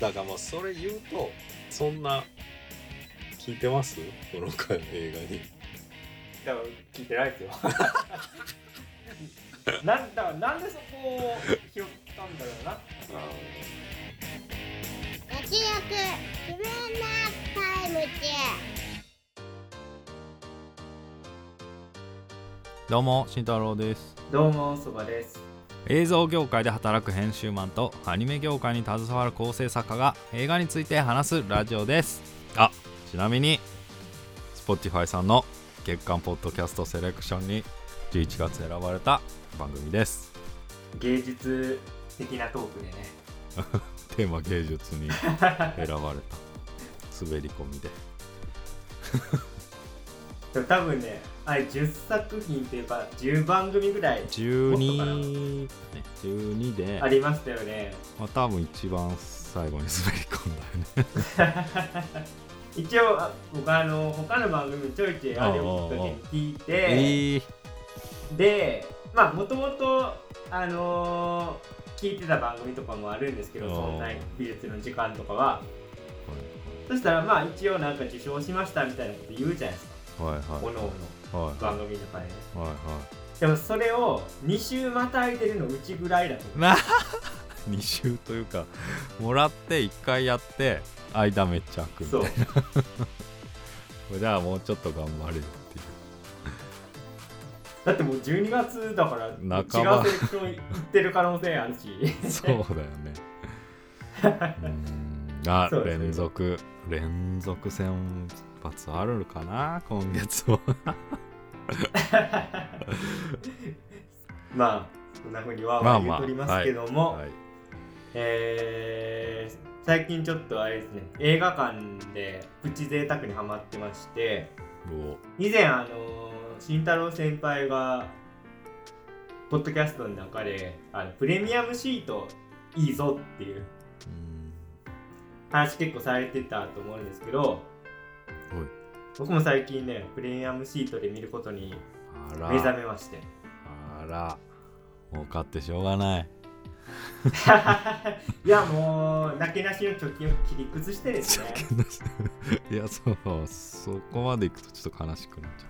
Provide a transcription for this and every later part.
だからもうそれ言うとそんな聞いてます？この回の映画に。多分聞いてないですよ。なんだなんでそこを拾ったんだろうな。ラジオク自分なタイムチどうも慎太郎です。どうもそばです映像業界で働く編集マンとアニメ業界に携わる構成作家が映画について話すラジオです。あちなみに Spotify さんの月間ポッドキャストセレクションに11月選ばれた番組です。芸術的なトークでね。テーマ芸術に選ばれた。滑り込みで。多分ねあれ10作品っていうか10番組ぐらい12ね12で。ありましたよね。まあ、多分一番最後に滑り込んだよね。一応あ僕あの他の番組ちょいちょいあれを聞いて。えー、でまあもともとあのー聞いてた番組とかもあるんですけどそんな美術の時間とかは。そしたらまあ一応なんか受賞しましたみたいなこと言うじゃないですか。はいはいおのおはいの番組とかで。ねはいはでもそれを2週またいでるのうちぐらいだと思いな 2週というかもらって1回やって間めっちゃ空くうそうみたいな。じゃあもうちょっと頑張れよっていう。だってもう12月だから違うセレクション行ってる可能性あるし。そうだよね。うーん。あ、連続。連続先発あるかな？今月は。まあそんなふうにはまあまあ言うとりますけども、はいえー最近ちょっとあれですね映画館でプチ贅沢にハマってまして。お。以前あの慎太郎先輩がポッドキャストの中であのプレミアムシートいいぞっていううん。話結構されてたと思うんですけど僕も最近ねプレミアムシートで見ることに目覚めまして。あら。儲かってしょうがない。いやもうなけなしの貯金を切り崩してですね。いやそう。そこまでいくとちょっと悲しくなっちゃ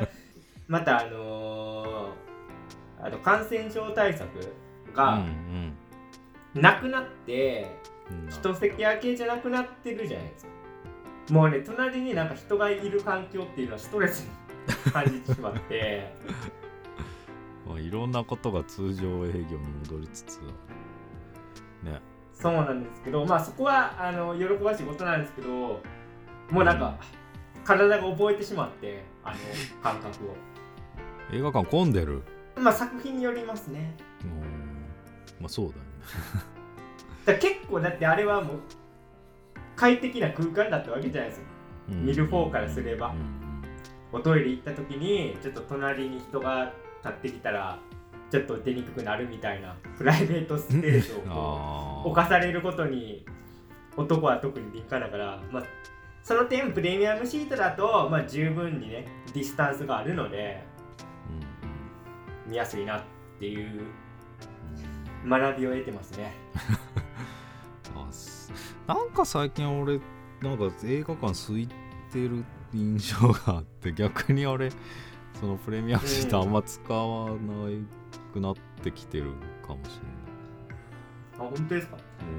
うか。またあのーあの感染症対策うがん。なくなって、うん。一席空けじゃなくなってるじゃないですかもうね隣になんか人がいる環境っていうのはストレスに感じてしまって。まあ、いろんなことが通常営業に戻りつつ。ね。そうなんですけどまあそこはあの喜ばしいことなんですけどもうなんか、体が覚えてしまってあの感覚を。映画館混んでる？まあ作品によりますね。うん。まあそうだよね。だ結構だってあれはもう快適な空間だったわけじゃないですか。うん。見る方からすれば。うん。おトイレ行った時にちょっと隣に人が立ってきたらちょっと出にくくなるみたいなプライベートスペースを犯されることに男は特に敏感だから、まあ、その点プレミアムシートだと、まあ、十分にねディスタンスがあるので見やすいなっていううん。学びを得てますね なんか最近俺なんか映画館空いてる印象があって 逆に俺そのプレミアムシートあんま使わなくなってきてるかもしあ本当ですか？れない、う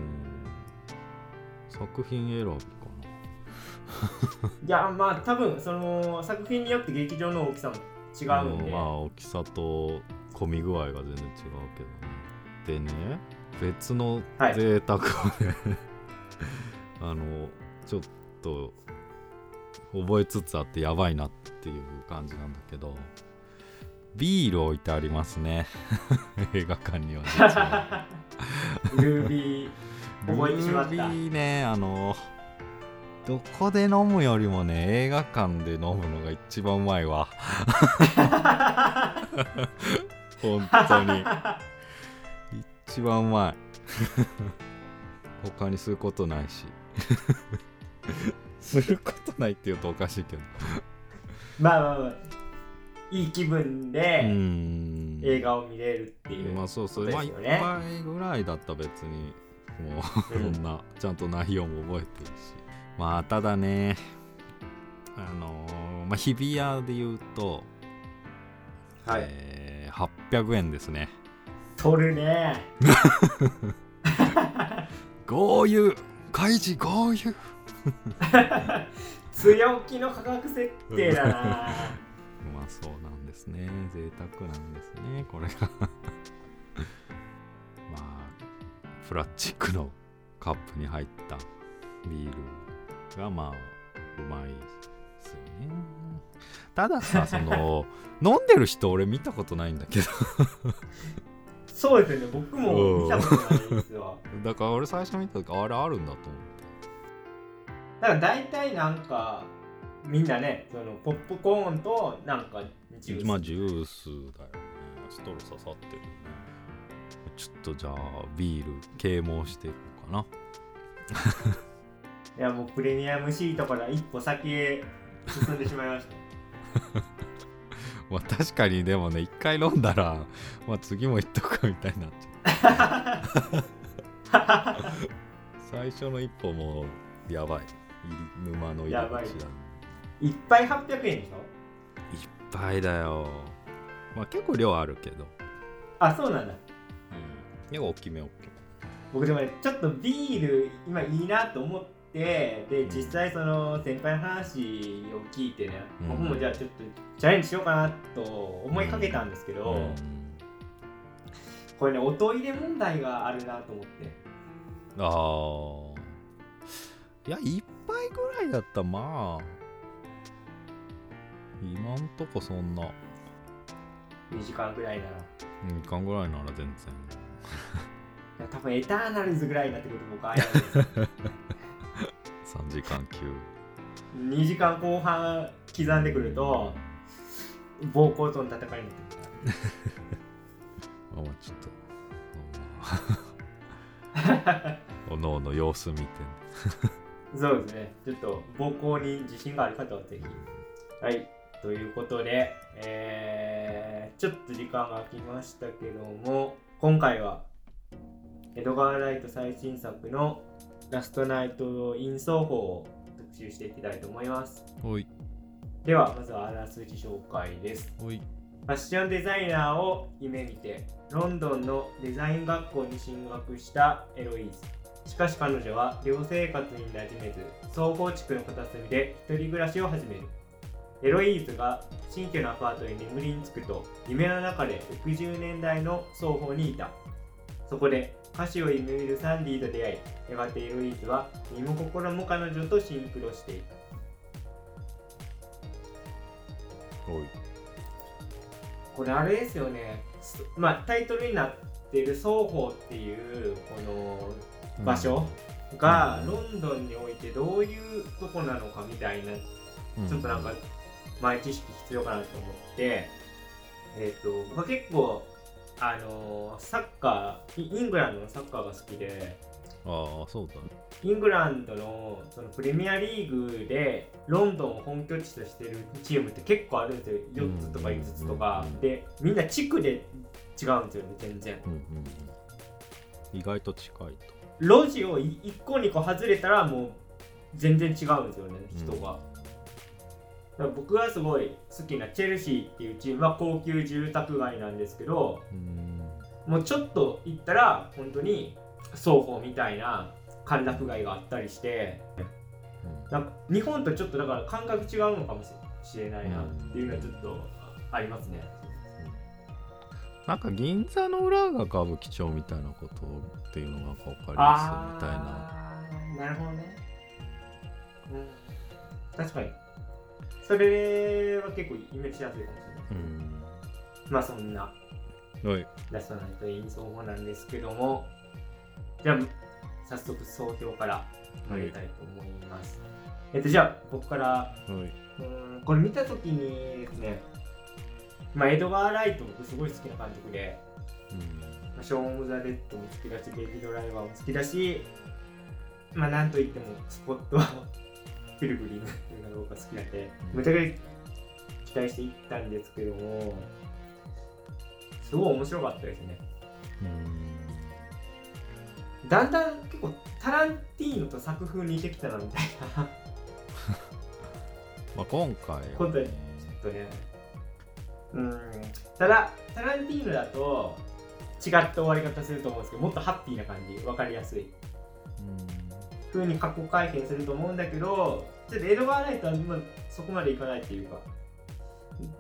ん、作品選びか いやまあ多分その作品によって劇場の大きさも違なうんで、まあ大きさと混み具合が全然違うけどね。でね別のはい。贅沢をね、あのちょっと覚えつつあってやばいなっていう感じなんだけどビール置いてありますね。映画館には実は。ルービー覚えてしまルービーねあのどこで飲むよりもね映画館で飲むのが一番うまいわ。本当に。一番うまい他にすることないし。することないって言うとおかしいけど。まあまあまあいい気分うでん。映画を見れるっていう、まあそうそう、まあ1ですよね杯ぐらいだったら別にもううんそんなちゃんと内容も覚えてるし。まあただねあのーまあ日比谷で言うと、はい、えー800円ですね。取るね 豪遊開示豪遊 強気の価格設定だな。まあそうなんですね。贅沢なんですねこれが。まあプラスチックのカップに入ったビールがまあうまいですよね。たださその飲んでる人俺見たことないんだけどそうですよね。僕も見たことないんですよ だから俺最初見た時あれあるんだと思って。だから大体なんかみんなねそのポップコーンとなんかジュース、まあジュースだよね。ストロー刺さってるよね。ちょっとじゃあビール啓蒙していこうかな。いやもうプレミアムシートから一歩先へ進んでしまいましたまあ確かにでもね一回飲んだら、まあ、次も行っとくかみたいになっちゃう。最初の一歩もやばい。沼の入りやばい口だいっぱい800円でしょ？いっぱいだよ。まあ結構量あるけど。あそうなんだ。うん。結構大きめ大きめ。僕でもねちょっとビール今いいなと思ってで実際その先輩の話を聞いてね、うん。僕もじゃあちょっとチャレンジしようかなと思いかけたんですけど、うん。これね音入れ問題があるなと思って。ああいや一杯ぐらいだったらまあ今んとこそんな。2時間ぐらいなら。2時間ぐらいなら全然。多分エターナルズぐらいになってくると僕あれなんですよ 3時間級2時間後半刻んでくると暴行との戦いになってくる まあまあちょっとまあ おのおの様子見て そうですね。ちょっと暴行に自信がある方はぜひ。はい。ということで、えー、ちょっと時間が空きましたけども、今回は、エドガー・ライト最新作のラストナイト・イン奏法を特集していきたいと思います。では、まずはあらすじ紹介です。ファッションデザイナーを夢見てロンドンのデザイン学校に進学したエロイーズ。しかし彼女は寮生活に馴染めず総合地区の片隅で一人暮らしを始める。エロイーズが新居のアパートに眠りにつくと夢の中で60年代の双方にいた。そこで歌手を夢見るサンディと出会いやがてエロイーズは身も心も彼女とシンクロしていく。これあれですよね。すまあタイトルになってる双方っていうこの場所がうん。ロンドンにおいてどういうとこなのかみたいなうん。ちょっとなんか前知識必要かなと思ってえっ、と僕は結構あのーサッカーイイングランドのサッカーが好きでああそうだね。イングランドのそのプレミアリーグでロンドンを本拠地としてるチームって結構あるんですよ。4つとか5つとか。うんでみんな地区で違うんですよね全然。うんうんうん。意外と近いと。路地を1個2個外れたらもう全然違うんですよね人が、だから僕がすごい好きなチェルシーっていうチームは高級住宅街なんですけどうんもうちょっと行ったら本当に双方みたいな歓楽街があったりしてなんか日本とちょっとだから感覚違うのかもしれないなっていうのはちょっとありますね。なんか銀座の裏が歌舞伎町みたいなことっていうのが分かりやすいみたいななるほどね。うん、確かに。それは結構イメージしやすいかもしれない。うん。まあそんなラストナイトイン奏法なんですけども、じゃあ早速総評から参りたいと思います。えっとじゃあ僕から。おい。うーんこれ見たときにですね、まあ、エドガー・ライト僕すごい好きな監督で、うん。まあ、ショーン・オブ・ザ・レッドも好きだし、ベイビー・ドライバーも好きだし、まあなんといってもスポットピルグリムっていうのが僕は好きなんで、うんむちゃくちゃ期待していったんですけども、すごい面白かったですね。だんだん結構タランティーノと作風似てきたなみたいな。まあ、今回はね。今回ちょっとね。うん。ただタランティーノだと違った終わり方すると思うんですけどもっとハッピーな感じ。分かりやすい風に過去改変すると思うんだけどちょっとエドガー・ライトはまあそこまでいかないっていうか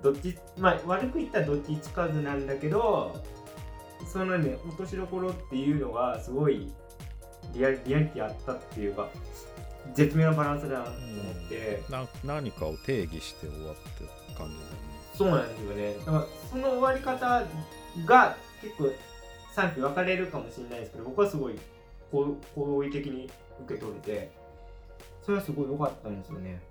どっちまあ悪く言ったらどっちつかずなんだけどそのね落としどころっていうのがすごいリアリリアリティあったっていうか絶妙なバランスだなと思って、な何かを定義して終わってる感じだよね。そうなんですよね。だからその終わり方が結構賛否分かれるかもしれないですけど僕はすごい好好意的に受け取れてそれはすごい良かったんですよね。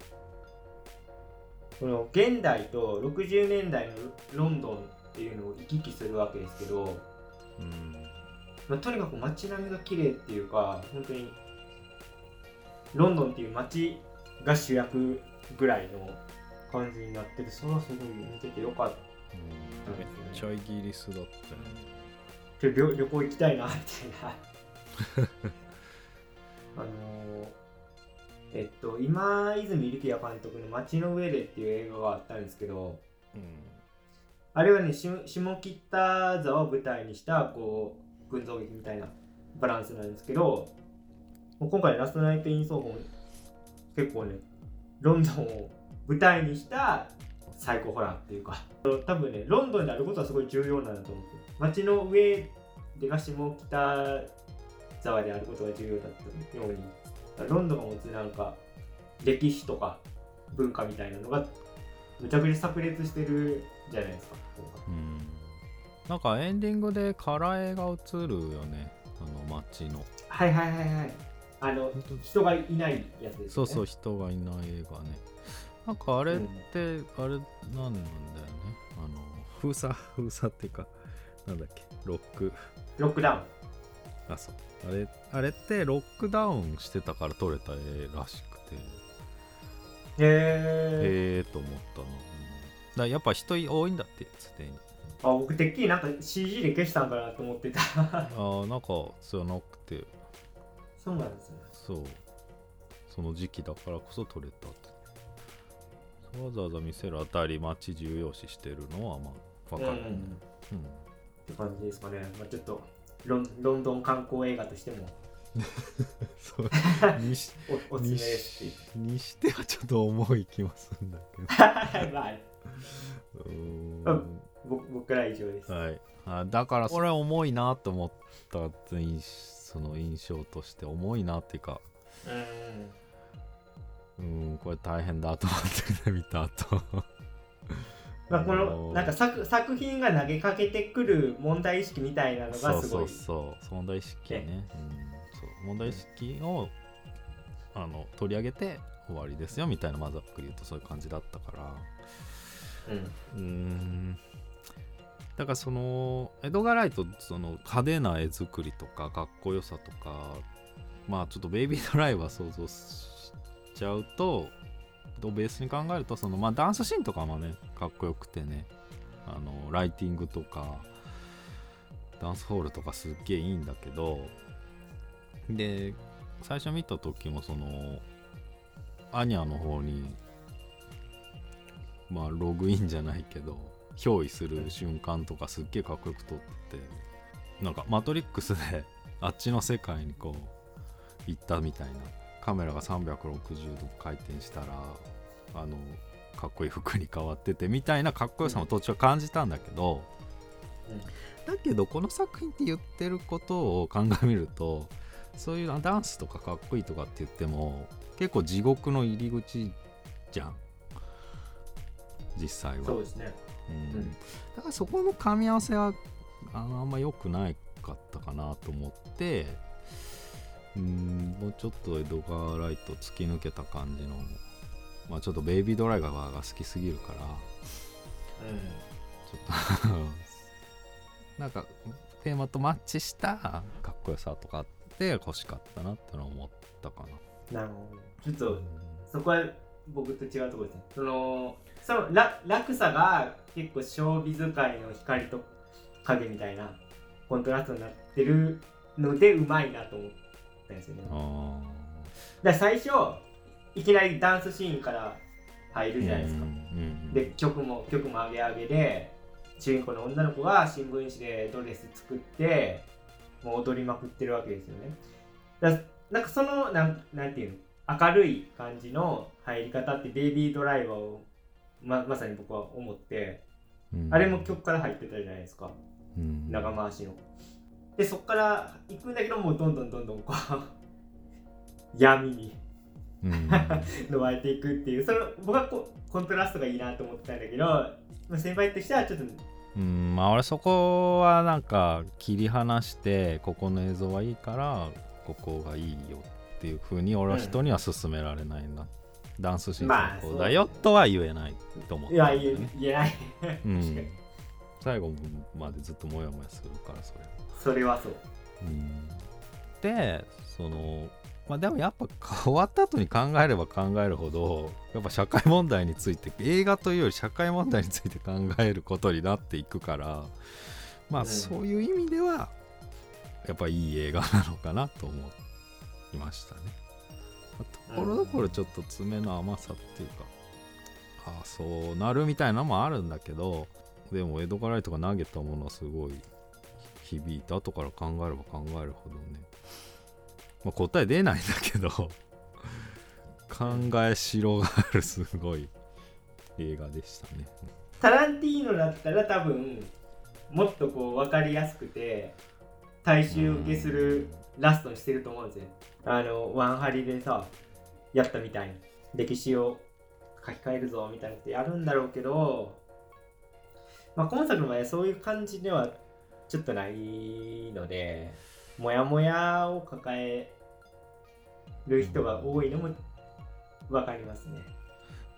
この現代と60年代のロンドンっていうのを行き来するわけですけど、うん。まあ、とにかく街並みが綺麗っていうか本当にロンドンっていう街が主役ぐらいの感じになっててそれはすごい見ててよかったうん。めっちゃイギリスだったよね。ちょ旅旅行行きたいなみたいな あのーえっと今泉力也監督の「街の上で」っていう映画があったんですけどうんあれはねし下北沢を舞台にしたこう群像劇みたいなバランスなんですけどもう今回ラストナイト・イン・ソーホン結構ねロンドンを舞台にしたサイコホラーっていうか多分ねロンドンであることはすごい重要なんだと思って街の上でが下北沢であることが重要だったようにロンドンが持つなんか歴史とか文化みたいなのがむちゃくちゃ炸裂してるじゃないですかうん。なんかエンディングでカラー絵が映るよね。あの街の。はいはいはいはい。あの人がいないやつです、ね、そうそう人がいない映画ね。なんかあれって、あれなんなんだよね。あの封鎖封鎖っていうかなんだっけロック。ロックダウン。あそうあれあれってロックダウンしてたから撮れた絵らしくて。へえへえと思ったの、うん。だやっぱ人多いんだってすでに。あ僕てっきりなんか CG で消したんかなと思ってた。あーなんかそうなくて。そうなんですね。そう。その時期だからこそ撮れたとわざわざ見せるあたり街重要視してるのはまあ分かる。ね、うん。うん。って感じですかね、まあ、ちょっとロンロンドン観光映画としても。そう。にし おおすすめです。しにしてはちょっと重い気もするんだけど。まあうーん。うん。僕らは以上です、はい。あだからこれ重いなと思った印その印象として重いなっていうか。うん。うんこれ大変だと思ってね見た後まあ、こあののなんか作作品が投げかけてくる問題意識みたいなのそうそうがすごいそう問題意識ね、うん、そう。問題意識をあの取り上げて終わりですよみたいなまあざっくり言うとそういう感じだったから。うん。うーん。だからそのエドガー・ライトその派手な絵作りとかかっこよさとかまあちょっとベイビードライバー想像しちゃうととベースに考えるとそのまあダンスシーンとかもねかっこよくてね。あのライティングとかダンスホールとかすっげえいいんだけどで最初見た時もそのアニャの方にまあログインじゃないけど憑依する瞬間とかすっげえかっこよく撮っててなんかマトリックスであっちの世界にこう行ったみたいな。カメラが360度回転したらあのかっこいい服に変わっててみたいなかっこよさも途中は感じたんだけど、だけどこの作品って言ってることを鑑みるとそういうダンスとかかっこいいとかって言っても結構地獄の入り口じゃん。実際は。そうですね。うん。うん。だからそこの噛み合わせはあのあんま良くないかったかなと思ってうんもうちょっとエドガー・ライト突き抜けた感じのまあちょっとベイビードライバーが好きすぎるからちょっと なんかテーマとマッチしたかっこよさとかって欲しかったなってのは思ったかな。なるほど。ちょっとそこは僕と違うところですね。そのそのら落差が結構小美使いの光と影みたいなコントラストになってるのでうまいなと思ったんですよね。だ最初いきなりダンスシーンから入ーるじゃないですか。うんうんで曲も曲も上げ上げで主人公の女の子が新聞紙でドレス作ってもう踊りまくってるわけですよね。だなんかそのなんなんていうの？明るい感じの入り方ってベイビードライバーをままさに僕は思ってうん。あれも曲から入ってたじゃないですか。うん。長回しのでそっから行くんだけどもうどんどんどんどんこう 闇に。うん。のわれていくっていう。その僕はこコントラストがいいなと思ってたんだけどまあ先輩としてはちょっとうんまあ俺そこはなんか切り離してここの映像はいいからここがいいよっていう風に俺は人には勧められないな、ダンスシーンまあ最高だよとは言えないと思っていや言えない。うん。確かに。最後までずっとモヤモヤするからそれそれはそう。うん。でそのまあでもやっぱ終わった後に考えれば考えるほどやっぱ社会問題について映画というより社会問題について考えることになっていくからまあうん。そういう意味ではやっぱいい映画なのかなと思いましたね。ところどころちょっと爪の甘さっていうか、ああそうなるみたいなのもあるんだけどでも江戸からイトが投げたものはすごい響いた後から考えれば考えるほどね、まあ、答え出ないんだけど考えしろがあるすごい映画でしたね。タランティーノだったら多分もっとこう分かりやすくて大衆受けするラストにしてると思うんですよ。あのワンハリでさやったみたいに歴史を書き換えるぞみたいなことやるんだろうけどまあ今作の場合はそういう感じではちょっとないのでモヤモヤを抱える人が多いのも分かりますね。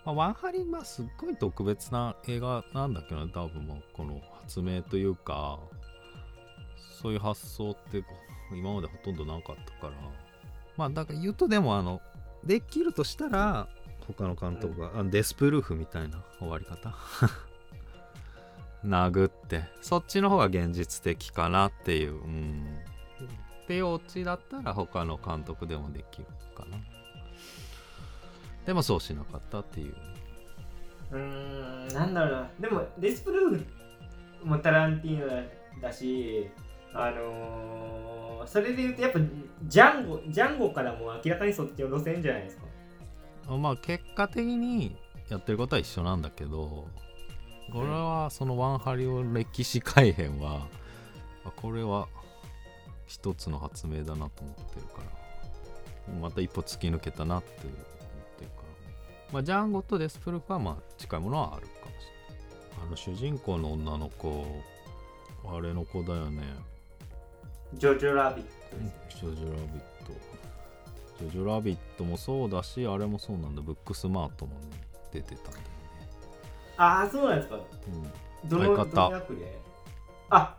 まあ、ワンハリまあすっごい特別な映画なんだけどね多分まあこの発明というかそういう発想って今までほとんどなかったから。まあだから言うとでもあのできるとしたら他の監督が、あのデスプルーフみたいな終わり方？殴ってそっちの方が現実的かなっていううん。っていうオチだったら他の監督でもできるかな。でもそうしなかったっていう。うーんなんだろうな。でもデスプルーフもタランティーノだしあのーそれで言うとやっぱジャンゴジャンゴからも明らかにそっちの路線じゃないですか。まあ結果的にやってることは一緒なんだけどこれはそのワンハリオ歴史改変はあこれは一つの発明だなと思ってるからまた一歩突き抜けたなって思ってるからまあジャンゴとデスプルーフはまあ近いものはあるかもしれないあの主人公の女の子あれの子だよねジョジョラビットですよねジョジョラビット。ジョジョラビットもそうだし、あれもそうなんだ。ブックスマートもね、出てたんだ。ああそうなんですか。うん。どの相方。どの役で？あ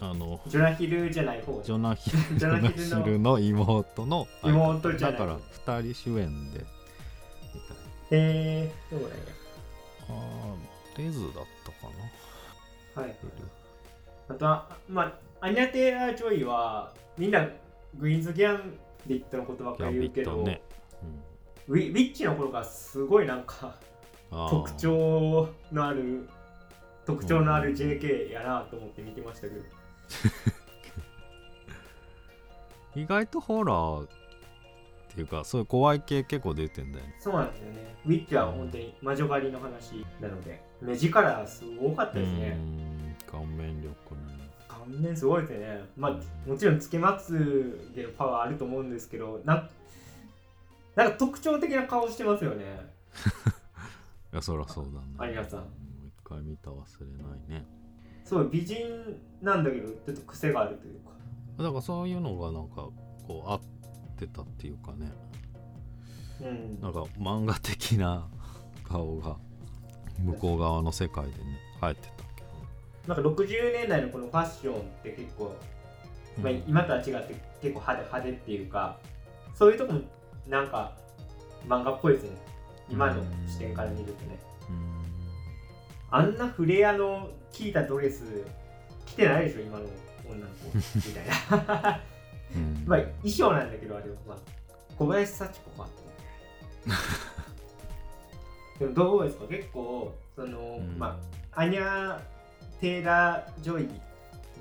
あの、ジョナヒルじゃない方。ジョナヒルジョナヒルの。妹の妹じゃないだから、二人主演で、みたい。へえそうなんや。あーレズだったかな。はい。あとはまあアニャ・テイラー・ジョイはみんなグイーンズ・ギャンビットのことばっかギャンビり言うけど、ットね。ウィウィッチの頃がすごいなんか特徴のある特徴のある JK やなと思って見てましたけど、意外とホラーっていうか、そういう怖い系結構出てんだよね。そうなんですよね。ウィッチは本当に魔女狩りの話なので目力すごかったですね。うん、顔面力ね。顔面すごいですね。まあもちろんつけまつげのパワーあると思うんですけどなんなんか特徴的な顔してますよね いや、そらそうだね。ありがとう。うん一回見た忘れないね。そう美人なんだけどちょっと癖があるというか。だからそういうのがなんかこう合ってたっていうかね。うん。なんか漫画的な顔が向こう側の世界でね生えてたけなんか60年代のこのファッションって結構、ど、まあ、今とは違って結構派手派手っていうかそういうとこもなんか漫画っぽいですね今の視点から見るとね。うん。あんなフレアの効いたドレス着てないでしょ今の女の子みたいな。うん。まあ衣装なんだけどあれは、まあ、小林幸子か でもどうですか？結構その、うん。まあアニャ・テイラー・ジョイ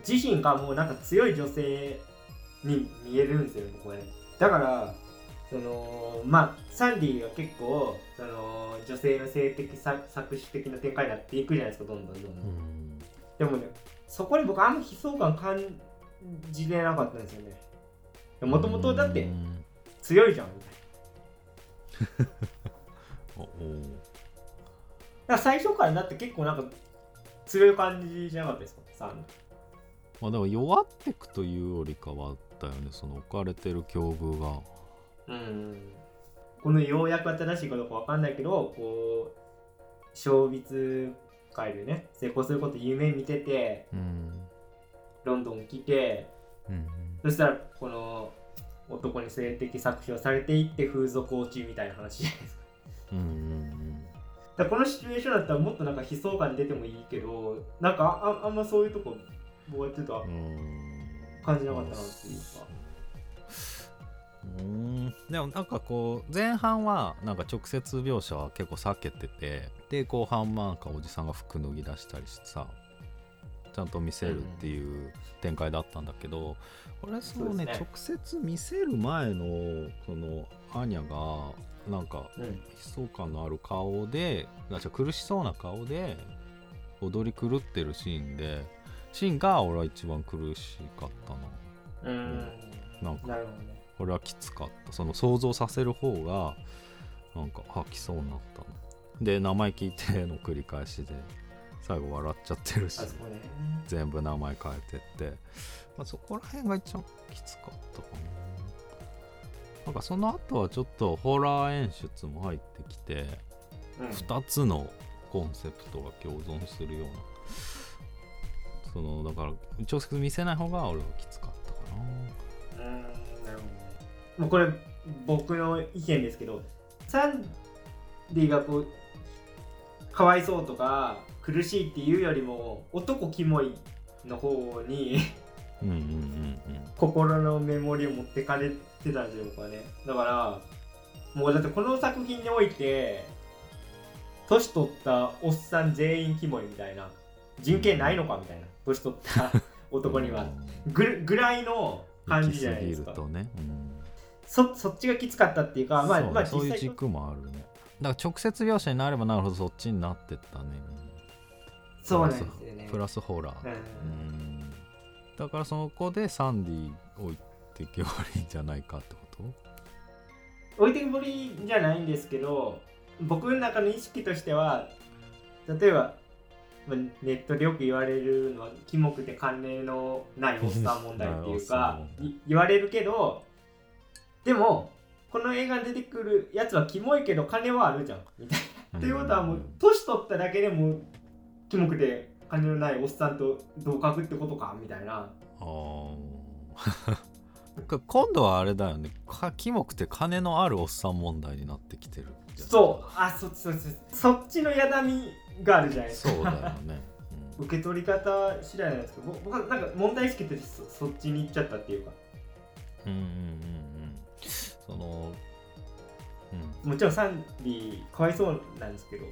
自身がもうなんか強い女性に見えるんですよ僕はね。だからそのまあサンディが結構その女性の性的さ搾取的な展開になっていくじゃないですかどんどんどんどん、うん。でもねそこに僕あんま悲壮感感じれなかったんですよね。もともとだってうん強いじゃんみたいな。だから最初からだって結構なんか強い感じじゃなかったですかサンまあでも弱ってくというよりかはだよねその置かれてる境遇がうんこの要約は正しいかどうかわかんないけどこう小筆界でね成功すること夢見ててうんロンドン来てうん。そしたらこの男に性的搾取をされていって風俗落ちみたいな話じゃないですか。うんうんだこのシチュエーションだったらもっとなんか悲壮感出てもいいけどなんかああんまそういうとこ僕はちょっとうん感じなかったなっていうかうんでもなんかこう前半はなんか直接描写は結構避けててで後半なんかおじさんが服脱ぎ出したりしてさちゃんと見せるっていう展開だったんだけど、これそうねそうですね。直接見せる前のそのアーニャがなんかうん悲壮感のある顔でう苦しそうな顔で踊り狂ってるシーンでシーンが俺は一番苦しかったな。うん。なんか。なるほどねこれはきつかった。その想像させる方がなんか吐きそうになったの。で名前聞いての繰り返しで最後笑っちゃってるし。ね。全部名前変えてって、まあ、そこら辺が一番きつかったかな。なんかその後はちょっとホラー演出も入ってきてうん。2つのコンセプトが共存するような。そのだから直接見せない方が俺はきつかったかな。うんもうこれ僕の意見ですけどサンディがこうかわいそうとか苦しいっていうよりも男キモいの方にうんうんうんうん。心のメモリを持ってかれてたんですよ僕はね。だからもうだってこの作品において年取ったおっさん全員キモいみたいな人権ないのかみたいな年取った男には。ぐぐらいの感じじゃないですか。ね、うんそそっちがきつかったっていうかまあそうねまあそういう軸もあるね。だから直接描写になればなるほどそっちになってったねそうなんですよね。プラスホラー、うん。うん。だからそこでサンディ置いてけばいいんじゃないかってこと？置いてけぼりじゃないんですけど僕の中の意識としては例えばまあネットでよく言われるのはキモくて関連のないおっさん問題っていうか 言われるけどでもこの映画に出てくるやつはキモいけど金はあるじゃん。みたいな。っていうことはもう年取っただけでもキモくて金のないおっさんと同格ってことかみたいな。あー。今度はあれだよね。かキモくて金のあるおっさん問題になってきてるそう。あそそそそっちのやだみがあるじゃない。ですか。そうだよね、うん。受け取り方次第なんですけど僕僕はなんか問題意識としてそそっちに行っちゃったっていうか。うんうんうんうんそのうんもちろんサンディかわいそうなんですけどい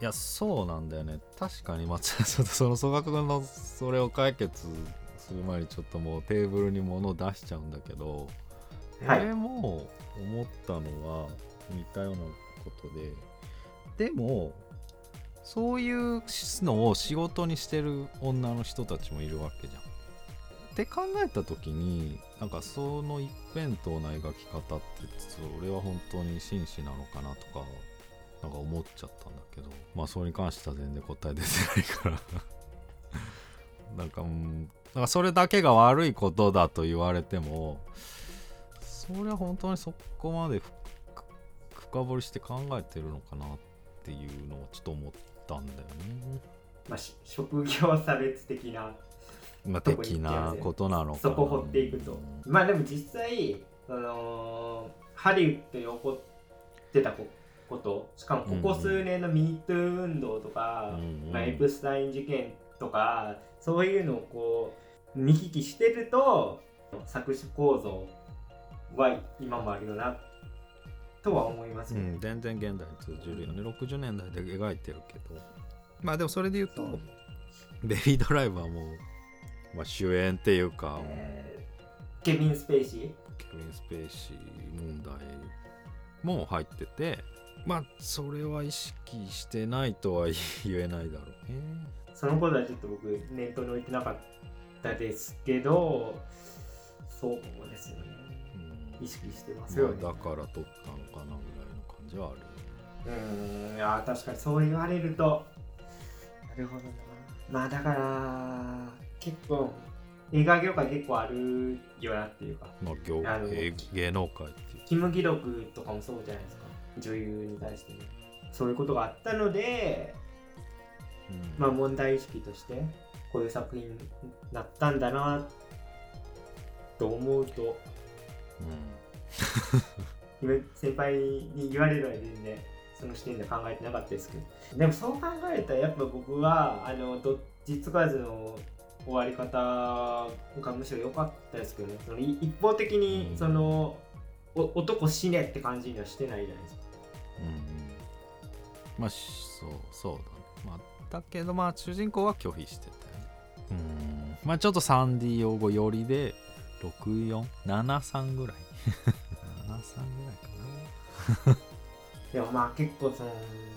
やそうなんだよね確かにまあ ちょっとその曽我君のそれを解決する前にちょっともうテーブルに物を出しちゃうんだけど、はい俺も思ったのは似たようなことででもそういうのを仕事にしてる女の人たちもいるわけじゃん。って考えた時になんかその一辺倒な描き方ってそれは本当に真摯なのかなとかなんか思っちゃったんだけどまあそれに関しては全然答え出てないから なんかうんなんかそれだけが悪いことだと言われてもそれは本当にそこまで深掘りして考えてるのかなっていうのをちょっと思ったんだよね。まあ 職業差別的なまあ、的なことなのかなそこ掘っていくと。まあでも実際そのハリウッドで起こってたここと。しかもここ数年の MeToo 運動とか、うんうん。まあ、エプスタイン事件とかそういうのをこう見聞きしてると搾取構造は今もあるよなとは思います。ね、うん、全然現代に通じるよね。60年代で描いてるけど。まあでもそれで言うとベビードライバーも、まあ、主演っていうか、えーケビン・スペイシー？ケビン・スペーシー問題も入っててまあそれは意識してないとは言えないだろうね。そのことはちょっと僕念頭に置いてなかったですけどそうですよね。うん。意識してますよね、まあだから撮ったのかなぐらいの感じはあるうーん。いや確かにそう言われると。なるほどな。まあだから結構映画業界結構あるよなっていうか。まあ業あの芸芸能界っていう。キム・ギドクとかもそうじゃないですか。女優に対してね。そういうことがあったのでうん。まあ問題意識としてこういう作品になったんだなと思うと。うん。今先輩に言われる間にねその視点で考えてなかったですけど。でもそう考えたらやっぱ僕はあのどっちつかずの終わり方がむしろ良かったですけどね。そのい一方的にそのお男死ねって感じにはしてないじゃないですか。うんうん。まあしそうそうだね。まあだけどまあ主人公は拒否してたよね。うん。まあちょっとサンディ用語寄りで6473ぐらい。73ぐらいか でもまあ結構その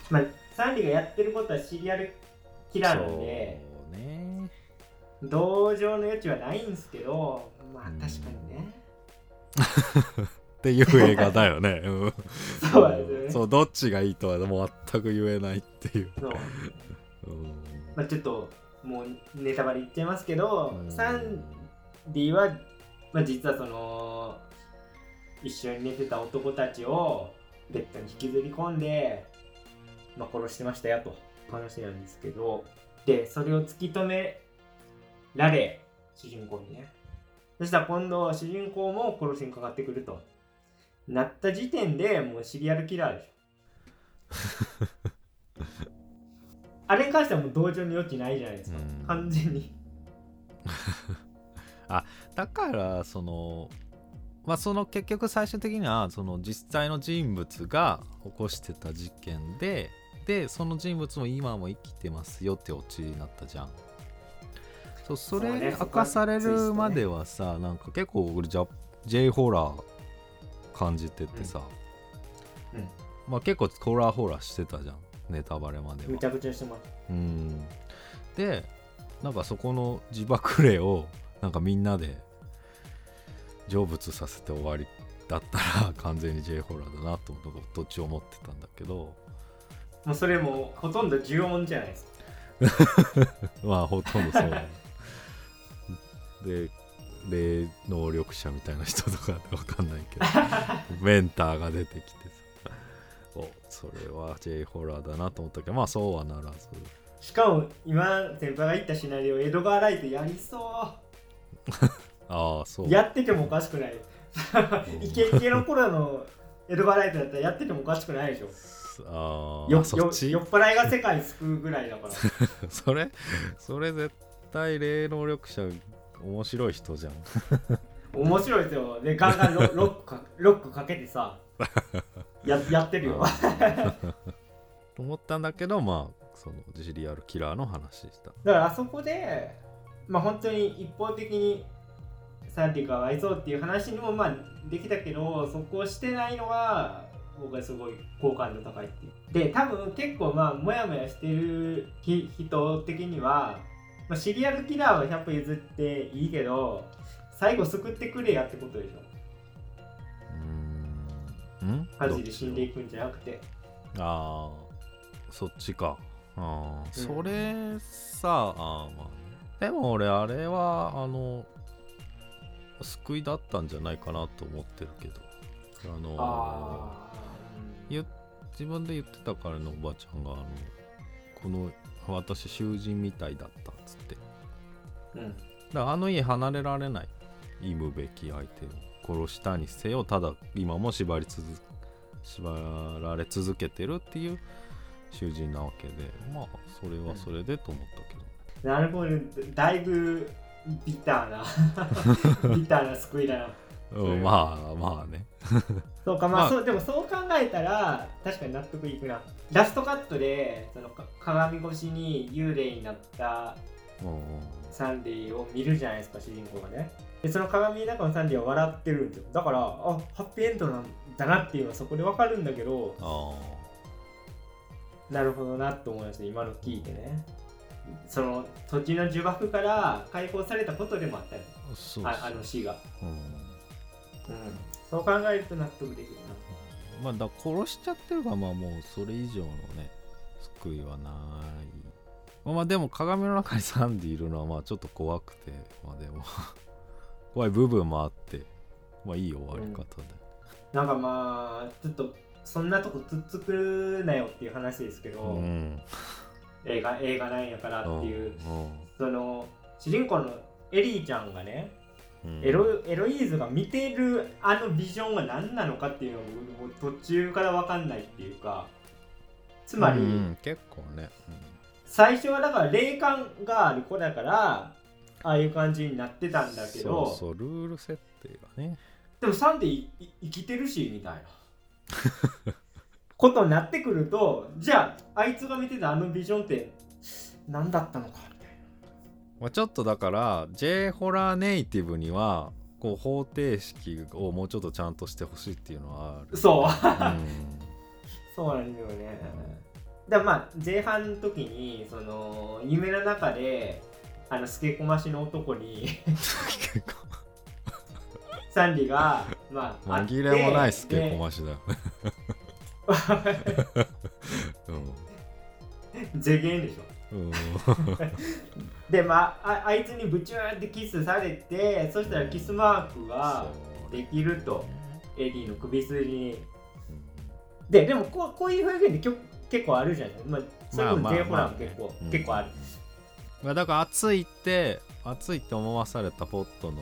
まあサンディがやってることはシリアルキラなーなんで。そうね同情の余地はないんですけどまあうん。確かにね。っていう映画だよね、うん、そうですよね。そうどっちがいいとはもう全く言えないっていう、そう。うん。まあ、ちょっともうネタバレ言っちゃいますけど、うん。サンディは、まあ、実はその一緒に寝てた男たちをベッドに引きずり込んで、まあ、殺してましたよと。話なんですけど。でそれを突き止められ主人公にね。そしたら今度主人公も殺しにかかってくると。なった時点でもうシリアルキラーでしょ。あれに関してはもう同情の余地ないじゃないですか、うん。完全に。だからそのまあその結局最終的にはその実際の人物が起こしてた事件ででその人物も今も生きてますよってオチになったじゃんそうそれ明かされるまではさ、なんか結構俺ジャ J ホラー感じててさ、うん。うんまあ結構ホラーホラーしてたじゃんネタバレまでは。むちゃくちゃしてます。うん。でなんかそこの自爆霊をなんかみんなで成仏させて終わりだったら 完全に J ホラーだなとなんか途中思ってたんだけど。もうそれもほとんど呪音じゃないですか。まあほとんどそう。だねで霊能力者みたいな人とかわかんないけど メンターが出てきてさ。おそれは J ホラーだなと思ったけどまあそうはならず。しかも今先輩が言ったシナリオ江戸川ライトやりそ ああそう。うやっててもおかしくないイケイケの頃の江戸川ライトだったらやっててもおかしくないでしょ。あーよあそっち？よ酔っ払いが世界救うぐらいだから。それ？それ絶対霊能力者面白い人じゃん。面白いですよでガンガンロ ロックかロックかけてさややってるよ。と 思ったんだけどまあそのジリアルキラーの話でした。だからあそこでまあ本当に一方的にサンディがかわいそうっていう話にもまあできたけどそこをしてないのが僕はすごい好感度高いっていう。で多分結構まあモヤモヤしてるひ人的には、まあ、シリアルキラーは100歩譲っていいけど最後救ってくれやってことでしょ。うーんん？火事で死んでいくんじゃなくて。ち？ああそっちか。あー。それさあーまあ。ねでも俺あれはあの救いだったんじゃないかなと思ってるけど。あのあ言自分で言ってたからのおばあちゃんがあのこの私囚人みたいだったっつって。だかうんらあの家離れられない忌むべき相手を殺したにせよただ今も縛り続縛られ続けてるっていう囚人なわけでまあそれはそれでと思ったけど、なるほど。だいぶビターな。ビターな救いだな。うんまあまあねそうかまあ、まあ。そうでもそう考えたら確かに納得いくな。ラストカットでそのか鏡越しに幽霊になったうんサンディを見るじゃないですか主人公がね。でその鏡の中のサンディは笑ってるんですよ。だからあハッピーエンドなんだなっていうのはそこでわかるんだけどあなるほどなと思いました今の聞いてね。その土地の呪縛から解放されたことでもあったり。あそうああの死が、うん。うん、そう考えると納得できるな。まあだ殺しちゃってるからまあもうそれ以上のね救いはない。まあでも鏡の中にサンディいるのはまあちょっと怖くて。まあでも 怖い部分もあってまあいい終わり方で、なんかまあちょっとそんなとこつっつくなよっていう話ですけど、うん。映画映画なんやからっていう、うその主人公のエリーちゃんがね、んうんエロエロイーズが見てるあのビジョンは何なのかっていうのがもう途中から分かんないっていうかつまり、うん結構ね、最初はだから霊感がある子だからああいう感じになってたんだうんけどそうそうルール設定がね。でもサンデーい生きてるしみたいな。ことになってくるとじゃああいつが見てたあのビジョンって何だったのかみたいまあ、ちょっとだから J ホラーネイティブにはこう方程式をもうちょっとちゃんとしてほしいっていうのはあなる。そう。うそうなんですよね。でまあ前半の時にその夢の中であのスケコマシの男にサンディがまあ紛れもないスケでコマシだよ ゼゲンでしょ。うん、うん、でまあああいつにブチューってキスされてそしたらキスマークができると。エディの首筋に。うんででもこうこういう表現って結構あるじゃない？まあそれこそまあまあ J ホラーもまあね結構、うん。結構ある。まあだから暑いって暑いって思わされたポットの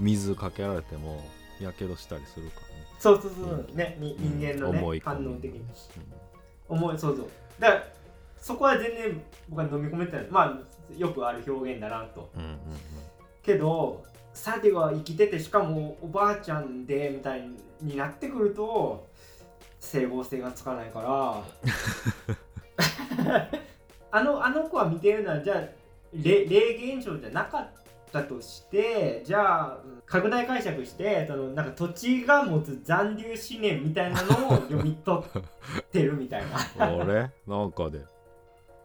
水かけられてもやけどしたりするからね。そうそうそう、ねに人間のね、思い込み反応的に。思いそうそう。だからそこは全然僕は飲み込めてない。まあよくある表現だなと。うんうんうん。けどサティが生きててしかもおばあちゃんでみたいになってくると整合性がつかないから。あのあの子は見てるのはじゃあ霊霊現象じゃなかったとしてじゃあ拡大解釈してそのなんか土地が持つ残留思念みたいなのを読み取ってるみたいな。俺なんかで。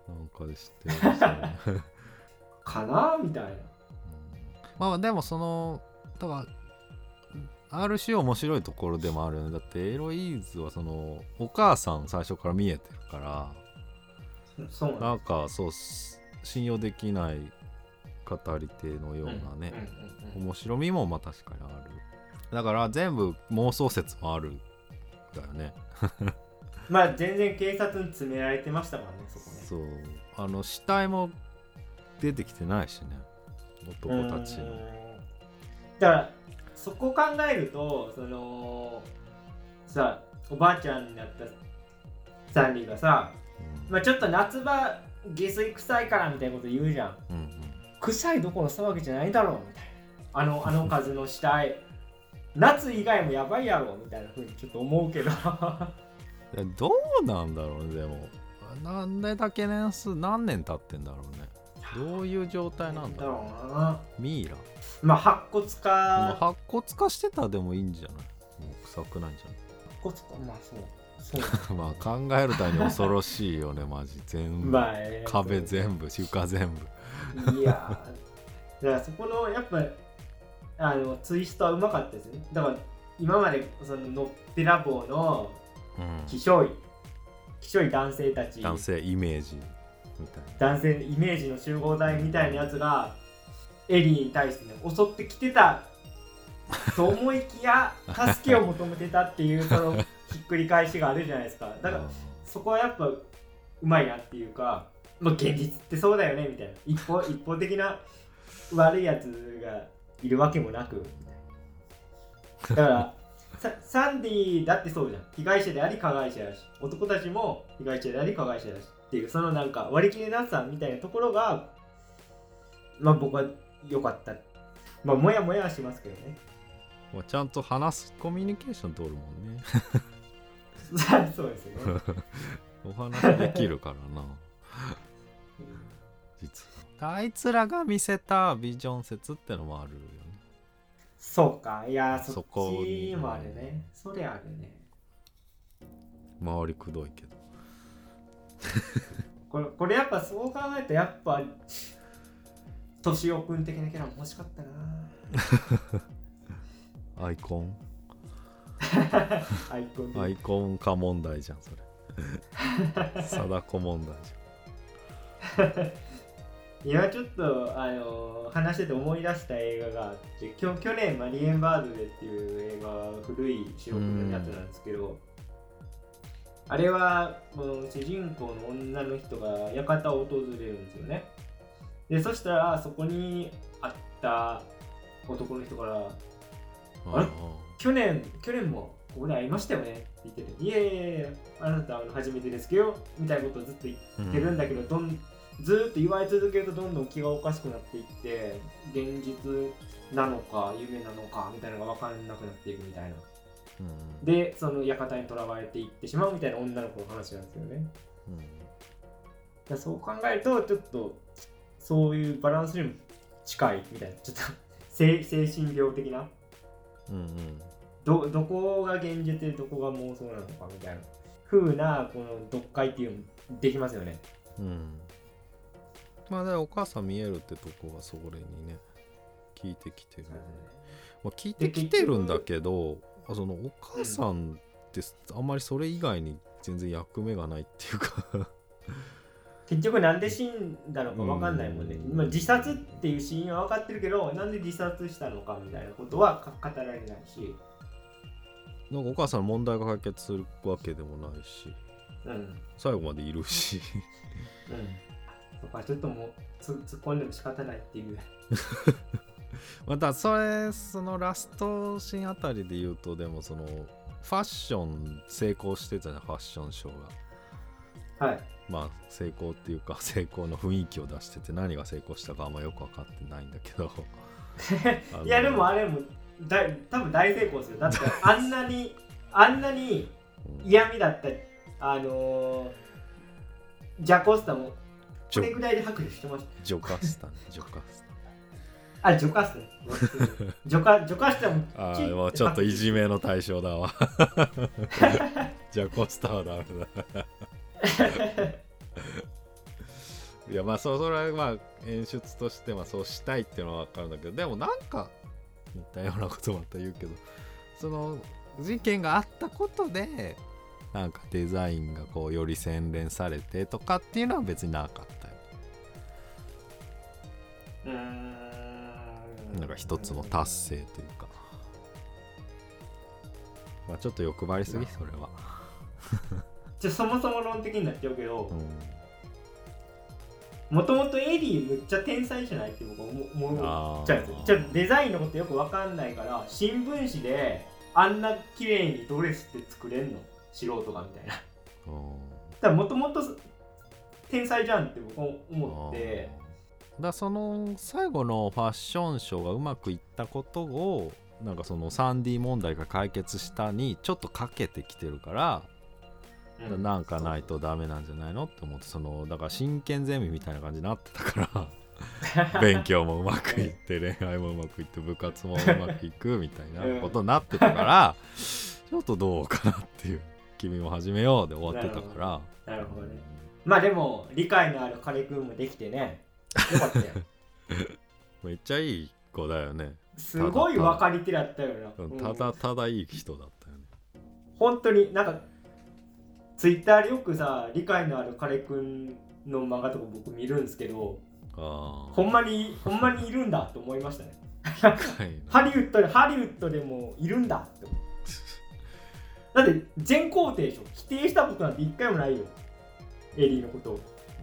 なんかで知ってる。んですよねかなみたいな。まあでもそのだからある種面白いところでもあるよね。だってエロイーズはそのお母さん最初から見えてるから。そうなんかそうす信用できない語り手のようなね、うんうんうん。面白みもまあ確かにある。だから全部妄想説もあるだよね。まあ全然警察に詰められてましたからねそこね。そう。あの死体も出てきてないしね。男たちの。だからそこを考えるとそのさおばあちゃんになったサンディがさ、うん。まあ、ちょっと夏場下水臭いからみたいなこと言うじゃん。うんうん。臭いどころの騒ぎじゃないだろうみたいな。あのあの数の死体夏以外もやばいやろみたいなふうにちょっと思うけど。どうなんだろうねでも。だけ年数何年経ってんだろうねどういう状態なんだろう？なうミイラ？まあ白骨もう化白骨化してたらでもいいんじゃない？もう臭くないんじ白骨化？まあ そう。まあ考えるたびに恐ろしいよねマジ。全部、まあえー壁全部床全部。いやー。だからそこのやっぱあのツイストはうまかったですね。だから今までそののっぺらぼうのうん。きしょいきしょい男性たち。男性イメージみたい男性イメージの集合体みたいなやつがエリーに対してね襲ってきてたと思いきや助けを求めてたっていうそのひっくり返しがあるじゃないですか。だなからそこはやっぱうまいなっていうか、まあ、現実ってそうだよねみたいな。一方一方的な悪いやつがいるわけもなくだからササンディだってそうじゃん。被害者であり加害者だし。男たちも被害者であり加害者だしっていうそのなんか割り切れなさみたいなところがまあ僕は良かった。まあもやもやはしますけどね。まあちゃんと話すコミュニケーション取るもんね。そうですよね。お話できるからな。実は。あいつらが見せたビジョン説ってのもあるよね。そうか。いやそっそこにちもあるね。それあるね。周りくどいけどこれこれやっぱそう考えるとやっぱ敏夫君的なキャラも欲しかったな。アイコン？アイコンでアイコン化問題じゃんそれ。貞子問題じ今ちょっとあの話してて思い出した映画があって去年マリエンバードでっていう映画古い白黒のやつなんですけどあれはもう主人公の女の人が館を訪れるんですよね。でそしたらそこに会った男の人からあれ？去年去年もここで会いましたよね？って言ってていえいえいえあなたあの初めてですけどみたいなことをずっと言ってるんだけど、どんずーっと言われ続けるとどんどん気がおかしくなっていって現実なのか夢なのかみたいなのが分からなくなっていくみたいなうん。でその館にとらわれていってしまうみたいな女の子の話なんですよね。だからそう考えるとちょっとそういうバランスにも近いみたいな。ちょっと 精精神病的な？うんうん。どどこが現実でどこが妄想なのかみたいな。風なこの読解っていうのもできますよね。うん。うんまあでお母さん見えるってとこがそれにね聞いてきてる、まあ、聞いてきてるんだけどあそのお母さんってあんまりそれ以外に全然役目がないっていうか。結局なんで死んだのか分かんないもんね、うん。まあ、自殺っていう死因は分かってるけどなんで自殺したのかみたいなことはか語られないし。なんかお母さんの問題が解決するわけでもないし。うん。うん最後までいるし。とかちょっともうつ突っ込んでも仕方ないっていう またそれそのラストシーンあたりで言うとでもそのファッション成功してたじゃんファッションショーが。はい。まあ成功っていうか 成功の雰囲気を出してて何が成功したかあんまよく分かってないんだけど。いやでもあれもだ多分大成功ですよ。だってあんなにあんなにうん。嫌味だったあのー、ジャコスタもこれぐらいで拍手してました。ジョカスタねジョカスあジョカスタジョカジョカスタもタああもうちょっといじめの対象だわ。ジャコスタはダメだ。いやまあそそれはまあ演出としてまあそうしたいっていうのは分かるんだけどでもなんか似たようなこともまた言うけどその事件があったことでなんかデザインがこうより洗練されてとかっていうのは別になかったよ。うーんなんか一つの達成というか。まあちょっと欲張りすぎそれは。じゃあそもそも論的になっちゃうけどうん。もともとエリーむっちゃ天才じゃないって僕は思思あー。っちゃうんですよじゃあデザインのことよくわかんないから新聞紙であんな綺麗にドレスって作れんの素人がみたいな。だかうんらもともと天才じゃんって僕は思ってだその最後のファッションショーがうまくいったことをなんかその 3D 問題が解決したにちょっとかけてきてるから、うん。なんかないとダメなんじゃないの？って思ってそのだから真剣ゼミみたいな感じになってたから 勉強もうまくいって恋愛もうまくいって部活もうまくいくみたいなことになってたからちょっとどうかなっていう君も始めようで終わってたから。なるほど。ね。まあでも理解のある彼君もできてねよかったよ。めっちゃいい子だよね。すごい分かり手だったよな、ただただいい人だったよね。本当になんかツイッターでよくさ理解のある彼くんの漫画とか僕見るんですけどああほんまにほんまにいるんだと思いましたね。ハリウッドでハリウッドでもいるんだって。だって全肯定でしょ。否定したことなんて一回もないよ。エリーのことを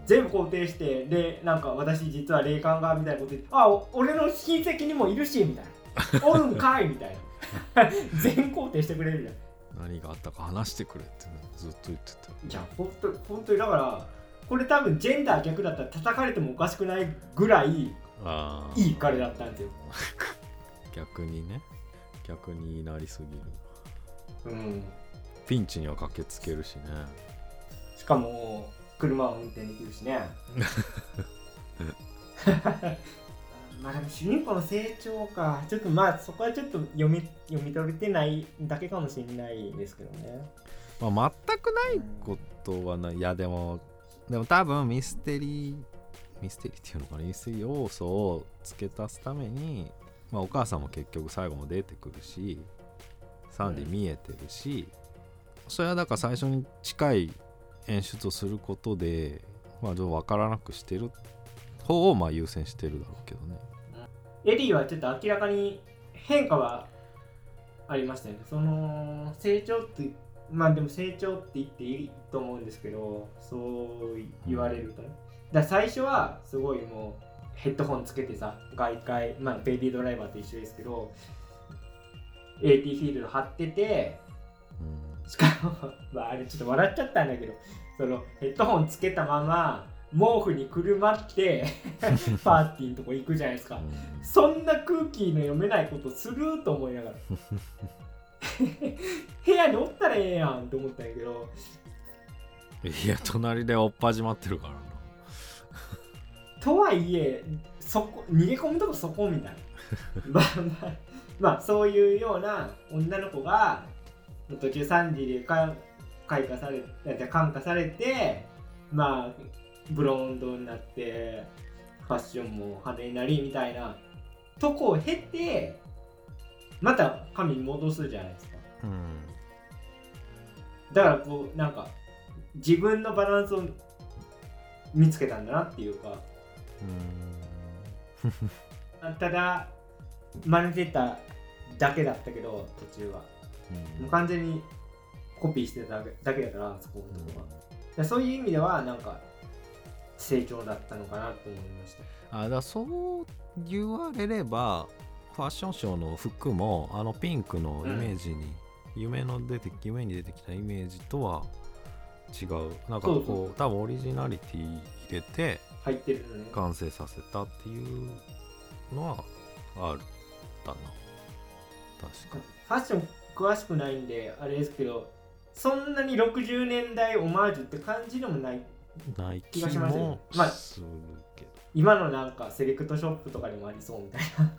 全部肯定してでなんか私実は霊感がみたいなこと言ってあお俺の親戚にもいるしみたいな。おるんかいみたいな。全肯定してくれるじゃん。何があったか話してくれってねずっと言ってた。よいや本当本当にだからこれ多分ジェンダー逆だったら叩かれてもおかしくないぐらいああいい彼だったんですよ。逆にね。逆になりすぎる。うん。ピンチには駆けつけるしね。しかも車を運転できるしね。まあでも主人公の成長かちょっとまあそこはちょっと読み読み取れてないだけかもしれないですけどね。まあ全くないことはない。いやでもでも多分ミステリーミステリーっていうのかな。ミステリー要素を付け足すために、まあ、お母さんも結局最後も出てくるしサンディ見えてるし、それはだから最初に近い演出をすることでまあちょっと分からなくしてる方をまあ優先してるだろうけどね。エリーはちょっと明らかに変化はありましたよね。その成長ってまあでも成長って言っていいと思うんですけどそう言われるとね。だ最初はすごいもうヘッドホンつけてさ外界まあベイビードライバーと一緒ですけど AT フィールド張っててうんしかも、まあ、あれちょっと笑っちゃったんだけどそのヘッドホンつけたまま毛布にくるまって パーティーのとこ行くじゃないですか。うんそんな空気の読めないことすると思いながら。部屋におったらええやんと思ったんやけど。いや隣でおっぱじまってるからな。とはいえそこ逃げ込むとこそこみたいな。まあまあまあそういうような女の子が途中3時でか開花されじゃ感化されてまあブロンドになってファッションも派手になりみたいなとこを経てまた髪に戻すじゃないですか。うん。だからこうなんか自分のバランスを見つけたんだなっていうか。うん。ただ真似てただけだったけど途中はもう完全にコピーしてただけだからそこのとこは、だからそういう意味ではなんか成長だったのかなと思いました。あだそう言われればファッションショーの服もあのピンクのイメージに、夢の出て夢に出てきたイメージとは違う。なんかこう多分オリジナリティ入れて入ってる完成させたっていうのはある。だな。確かファッション詳しくないんであれですけどそんなに60年代オマージュって感じでもないにない気気がしますね。まあ今のなんかセレクトショップとかにもありそうみたいな。だ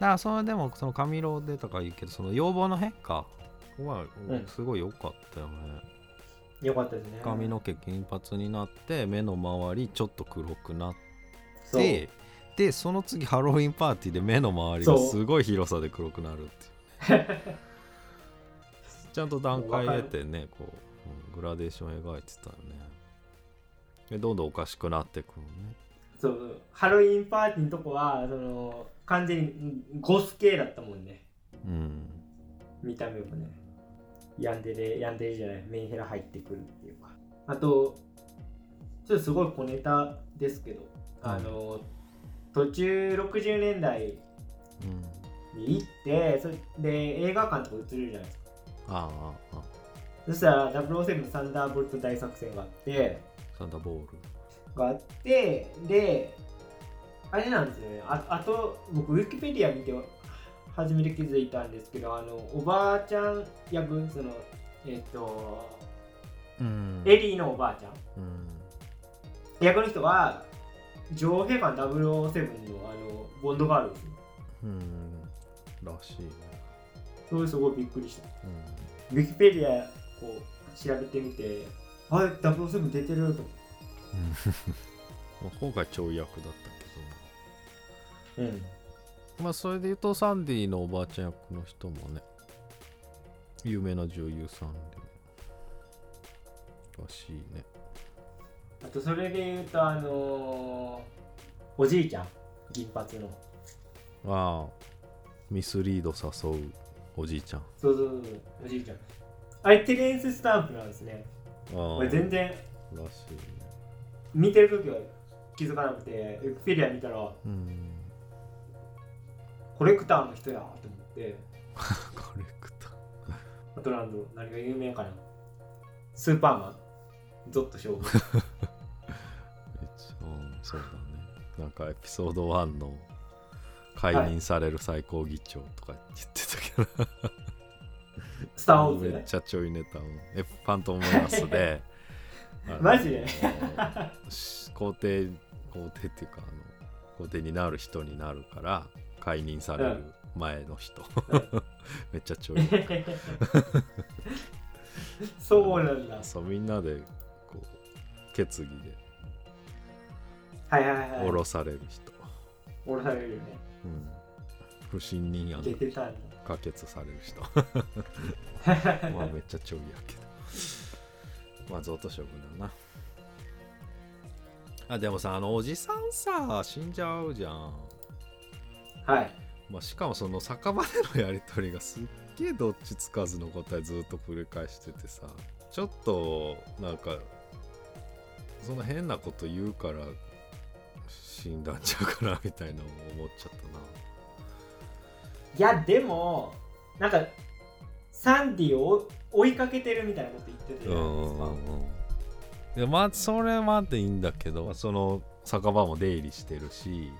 からそれでもその髪色でとか言うけどその要望の変化はうん。すごい良かったよね、よかったですね。髪の毛金髪になって目の周りちょっっと黒くなってでその次ハロウィンパーティーで目の周りがすごい広さで黒くなるっていう ちゃんと段階得てねこう、うんグラデーション描いてたよね。でどんどんおかしくなってくるね。そうハロウィンパーティーのとこはその完全にゴス系だったもんね。うん。見た目もね。ヤンデレヤンデレじゃない。メンヘラ入ってくるっていうか。あとちょっとすごい小ネタですけど、あの途中60年代うんに行ってそれで映画館とか映るじゃないですか。ああああそしたら007サンダーボルト大作戦があってサンダーボール。があってであれなんですよね。ああと僕ウィキペディア見て初めて気づいたんですけどあのおばあちゃん役そのえっ、とうん。エリーのおばあちゃん。うん。役の人は女王陛下の007のあのボンドガールですよ。うんらしいね。それすごいびっくりした。うん。ウィキペディアこう調べてみてあ007出てると。まあ今回ちょい役だったけうん。どまあそれで言うとサンディのおばあちゃん役の人もね有名な女優さんでらしいね。あとそれで言うとあのーおじいちゃん？銀髪の。ああミスリード誘うおじいちゃん。そうそうそうおじいちゃん。あれテレンススタンプなんですね。ああ俺全然らしい。ね見てる時は気づかなくてウィキペディア見たらうん。コレクターの人やと思って。コレクター。あとなんだろう何が有名かな。スーパーマンゾッと勝負。うんそうだね。なんかエピソード1の解任される最高議長とか言ってたけど、スター・ウォーズね。めっちゃちょいネタを。エファントムメナスで。マジで？し皇帝皇帝っていうかあの皇帝になる人になるから解任される前の人、めっちゃちょい。そうなんだ。そうみんなでこう決議ではいはいはい。降ろされる人、降ろされるよね。うん、不信任案出てたんだ。可決される人。まあめっちゃちょいやけど。まあ贈答処分だな。あでもさあのおじさんさ死んじゃうじゃん、はい。まあ、しかもその酒場でのやり取りがすっげえどっちつかずの答えずっと繰り返しててさちょっとなんかそんな変なこと言うから死んだんちゃうかなみたいなの思っちゃったな。いやでもなんかサンディを追いかけてるみたいなこと言ってたじゃないですか、いやまあそれまでいいんだけどその酒場も出入りしてるし。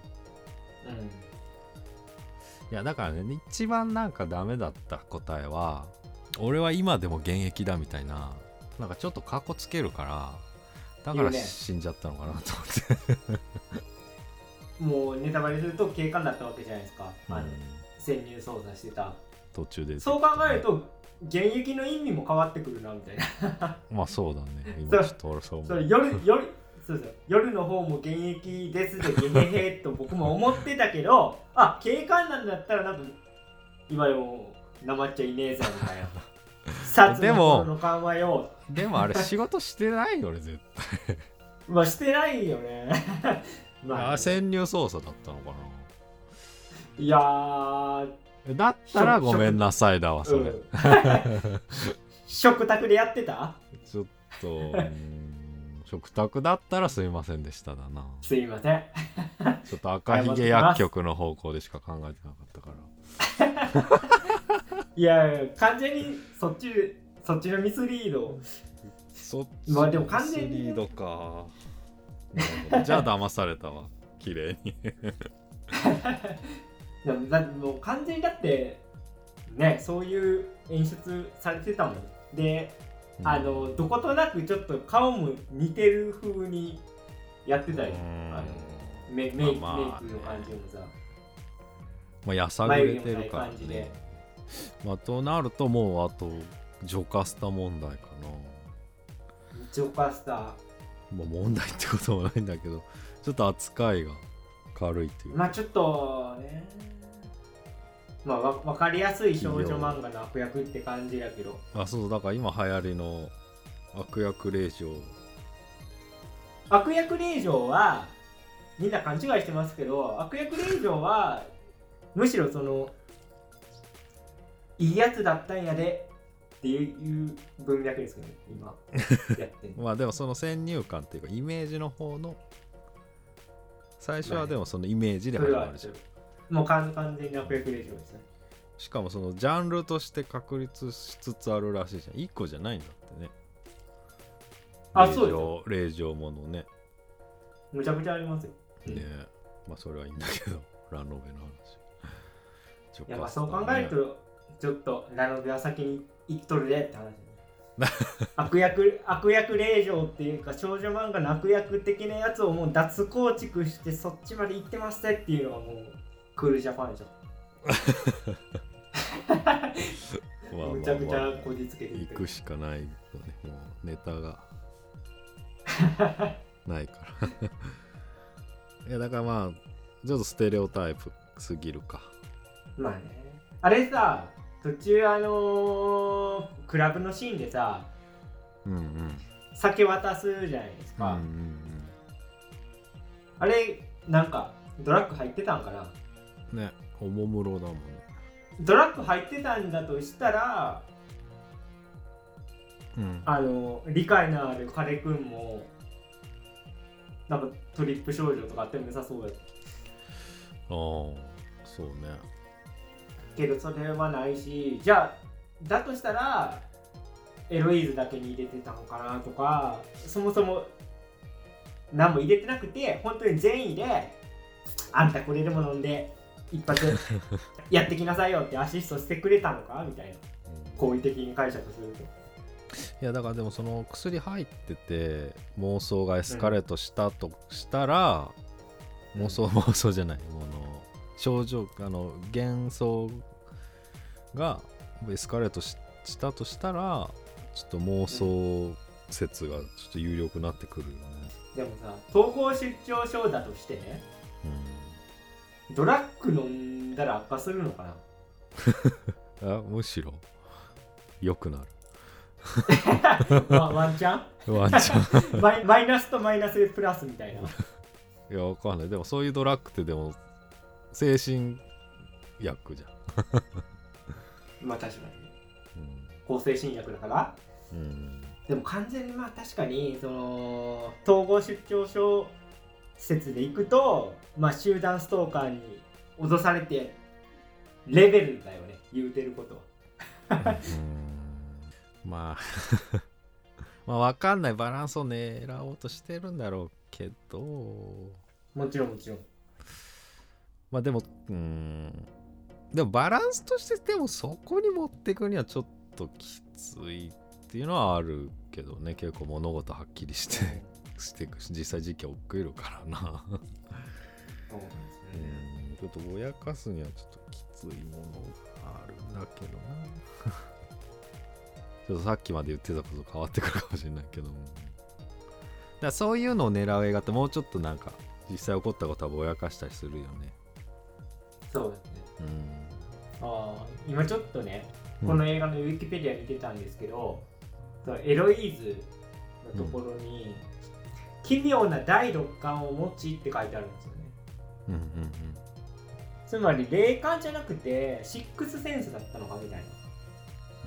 いやだからね一番なんかダメだった答えは俺は今でも現役だみたいななんかちょっとカッコつけるからだから死んじゃったのかなと思って、うん、もうネタバレすると警官だったわけじゃないですか、あのうん潜入捜査してた。途中で。そう考えると現役の意味も変わってくるなみたいな。まあそうだね。今ちょっと俺そう思そうれ夜夜そうそう。夜の方も現役ですでゲヘヘと僕も思ってたけどあ警官なんだったらなんか今でもなまっちゃいねえぞみたいな。殺でもの頃の緩和よでもあれ仕事してないよね絶対。まあしてないよね。まあ。あ潜入捜査だったのかな。いやーだったらごめんなさいだわそれ、うん。食卓でやってた？ちょっと食卓だったらすいませんでしただな。すいません。ちょっと赤ひげ薬局の方向でしか考えてなかったから。いやいや完全にそっちそっちのミスリード。そっちまあでも完全にね。ミスリードか。じゃあ騙されたわ。綺麗に。でもだもう完全にだってねそういう演出されてたもん。で、あのどことなくちょっと顔も似てる風にやってたよ、うん。あのメメイク、まあまあメイクの感じもさ。まあやさぐれてるからね。まあとなるともうあとジョカスタ問題かジョカスタまあ問題ってこともないんだけどちょっと扱いが軽いっていう。かまあちょっとね。まあわ分かりやすい少女漫画の悪役って感じだけど。あそうそう。だから今流行りの悪役令嬢。悪役令嬢はみんな勘違いしてますけど悪役令嬢はむしろそのいいやつだったんやでっていう文脈ですけどね今やってる まあでもその先入観っていうかイメージの方の最初はでもそのイメージで始まるじゃん。もう完完全に悪役令嬢ですねしかもそのジャンルとして確立しつつあるらしいじゃん。1個じゃないんだってね。あそうですよ。令嬢ものね。むちゃくちゃありますよ。ねまあそれはいいんだけどラノベの話。やまあそう考えるとちょっとラノベは先に行っとるでって話ね。悪役悪役令嬢っていうか少女漫画の悪役的なやつをもう脱構築してそっちまで行ってますってっていうのがもうクールジャパンでしょ。むちゃくちゃこじつけて行くしかないよね。もうネタが。ないから。いやだからまあちょっとステレオタイプすぎるか。まあね。あれさ途中あのークラブのシーンでさうんうん酒渡すじゃないですか、うんうんあれなんかドラッグ入ってたんかな。うんねおもむろだもんね。ドラッグ入ってたんだとしたらうん。あの理解のある彼くんもなんかトリップ少女とかあっても良さそうだああそうねけどそれはないしじゃあだとしたらエロイーズだけに入れてたのかなとかそもそも何も入れてなくて本当に善意であんたこれでも飲んで一発 やってきなさいよってアシストしてくれたのかみたいな好意的に解釈すると。いやだからでもその薬入ってて妄想がエスカレートしたとしたら、妄想妄想じゃないもの症状あの幻想がエスカレートししたとしたらちょっと妄想説がちょっと有力になってくるよね、でもさ統合失調症だとしてねドラッグ飲んだら悪化するのかな？うん、あむしろ良くなる。ワワンチャワンチャン。ン マイマイナスとマイナスでプラスみたいな。いやわかんない。でもそういうドラッグってでも精神薬じゃん まあ確かに。抗精神薬だから。うん、うんでも完全にまあ確かに、その、統合失調症説でいくと、まあ集団ストーカーに脅されて、レベルだよね、言うてることは。うんまあ まあ分かんないバランスを狙おうとしてるんだろうけどもちろんもちろん。まあでもうん。でもバランスとしてでもそこに持っていくにはちょっときついっていうのはあるけどね。結構物事はっきりして していくし実際時期は送るからな。そうですうん。ちょっとぼやかすにはちょっときついものがあるんだけどな。ちょっとさっきまで言ってたこと変わってくるかもしれないけど。だからそういうのを狙う映画ってもうちょっとなんか実際起こったことはぼやかしたりするよねそうですね。うんああ、今ちょっとね、うんこの映画のウィキペディア見てたんですけど、そのエロイーズのところに、奇妙な第六感を持ちって書いてあるんですよね。うんうんうんつまり霊感じゃなくてシックスセンスだったのかみたいな。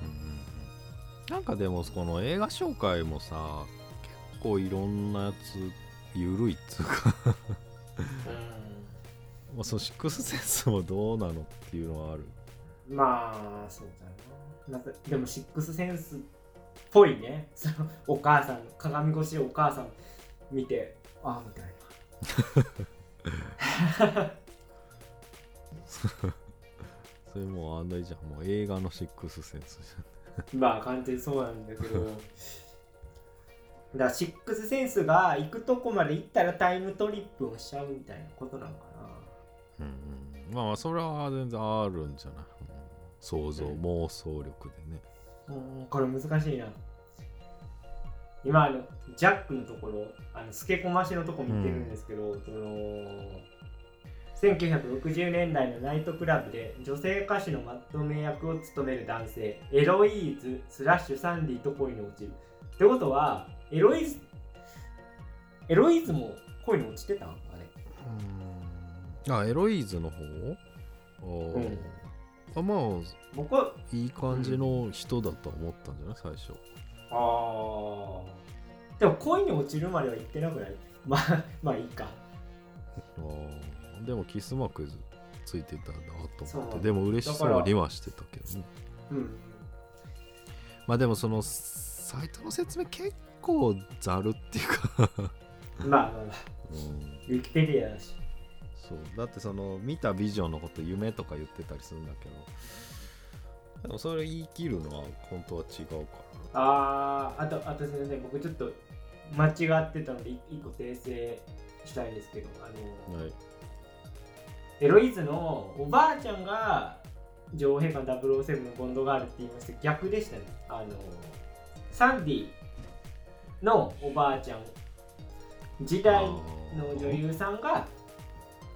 うんうんうんなんかでもこの映画紹介もさ結構いろんなやつゆるいっつうかまあそのシックスセンスもどうなのっていうのはあるまあ、そうだな。なんかでもシックスセンスっぽいね。そのお母さん、鏡越しでお母さん見て、ああ、みたいな。それもうあんなじゃんもう映画のシックスセンスじまあ完全にそうなんだけどだからシックスセンスが行くとこまで行ったらタイムトリップをしちゃうみたいなことなのかゃん、うんうん、まあまあそれは全然あるんじゃない、うん。想像、うん。妄想力でね。なうんこれ難しいな。今あのジャックのところあの透け込ましのとこ見てるんですけど、その1960年代のナイトクラブで女性歌手のまとめ役を務める男性エロイーズスラッシュサンディと恋に落ちる。ってことはエロイーズエロイーズも恋に落ちてたんあれあエロイーズの方？うん。あまあ僕はいい感じの人だと思ったんじゃない？最初。あー。でも恋に落ちるまでは言ってなくない？まあ まあいいか。あー。でもキスマークついてたんだと思って。でも嬉しそうにはしてたけどね。うん。まあでもそのサイトの説明結構ざるっていうか、まあまあまあ。うん、ウィキペディアだしそう。だってその見たビジョンのこと夢とか言ってたりするんだけど。でもそれ言い切るのは本当は違うかあーあとあとすみません僕ちょっと間違ってたのでい一個訂正したいんですけどあの、らはい。エロイズのおばあちゃんが女王陛下の007のボンドガールって言いました逆でしたね。あのサンディのおばあちゃん。時代の女優さんが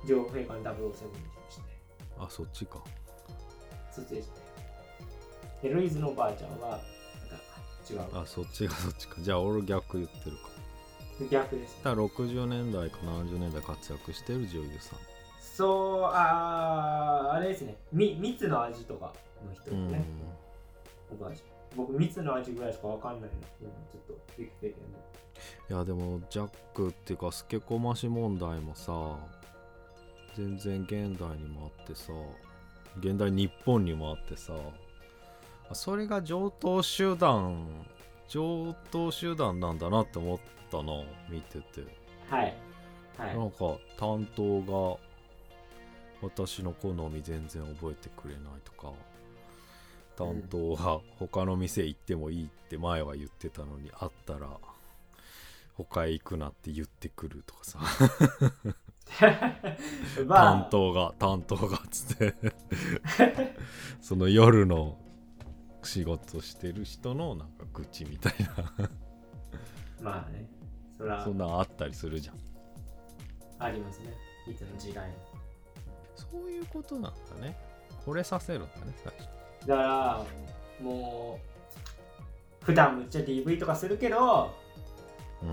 女王陛下の007にしましたね。あそっちか。そっちでしたねエロイズのおばあちゃんはなんか違う。あそっちがそっちか。じゃあ俺逆言ってるか。逆ですね。だから60年代か70年代活躍してる女優さん。そうあーあれですね。み蜜の味とかの人ですうん。ね、おばあちゃん。僕蜜の味ぐらいしかわかんないの、うん、ちょっとウィキペディいやでもジャックっていうかスケコマシ問題もさ全然現代にもあってさ現代日本にもあってさあそれが上等集団上等集団なんだなって思ったな見てて。アはい。はい。なんか担当が私の好み全然覚えてくれないとか担当は他の店行ってもいいって前は言ってたのに会ったら他へ行くなって言ってくるとかさ ま担あ当が担当がつって。その夜の仕事してる人のなんか愚痴みたいな。まあね。そら。そんなんあったりするじゃん。ありますね。いつの時代もそういうことなんだね。惚れさせるんだね最初。だからもう普段むっちゃ DV とかするけどうん。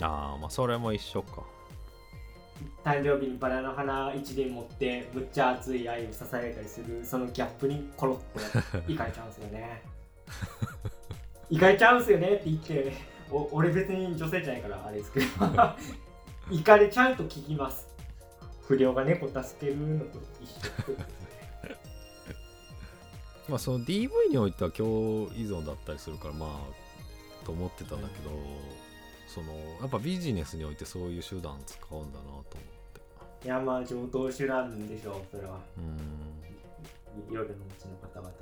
ああまあそれも一緒か誕生日にバラの花一輪持ってむっちゃ熱い愛を支えたりするそのギャップにコロッといかれちゃうんですよね。いかれちゃうんすよねって言ってお俺別に女性じゃないからあれですけど。いかれちゃうと聞きます。不良が猫助けるのと一緒。まあその DV においては共依存だったりするからまあと思ってたんだけど、そのやっぱビジネスにおいてそういう手段使うんだなと思って。いやまあ上等手段でしょうそれは。うん。夜のうちの方々の。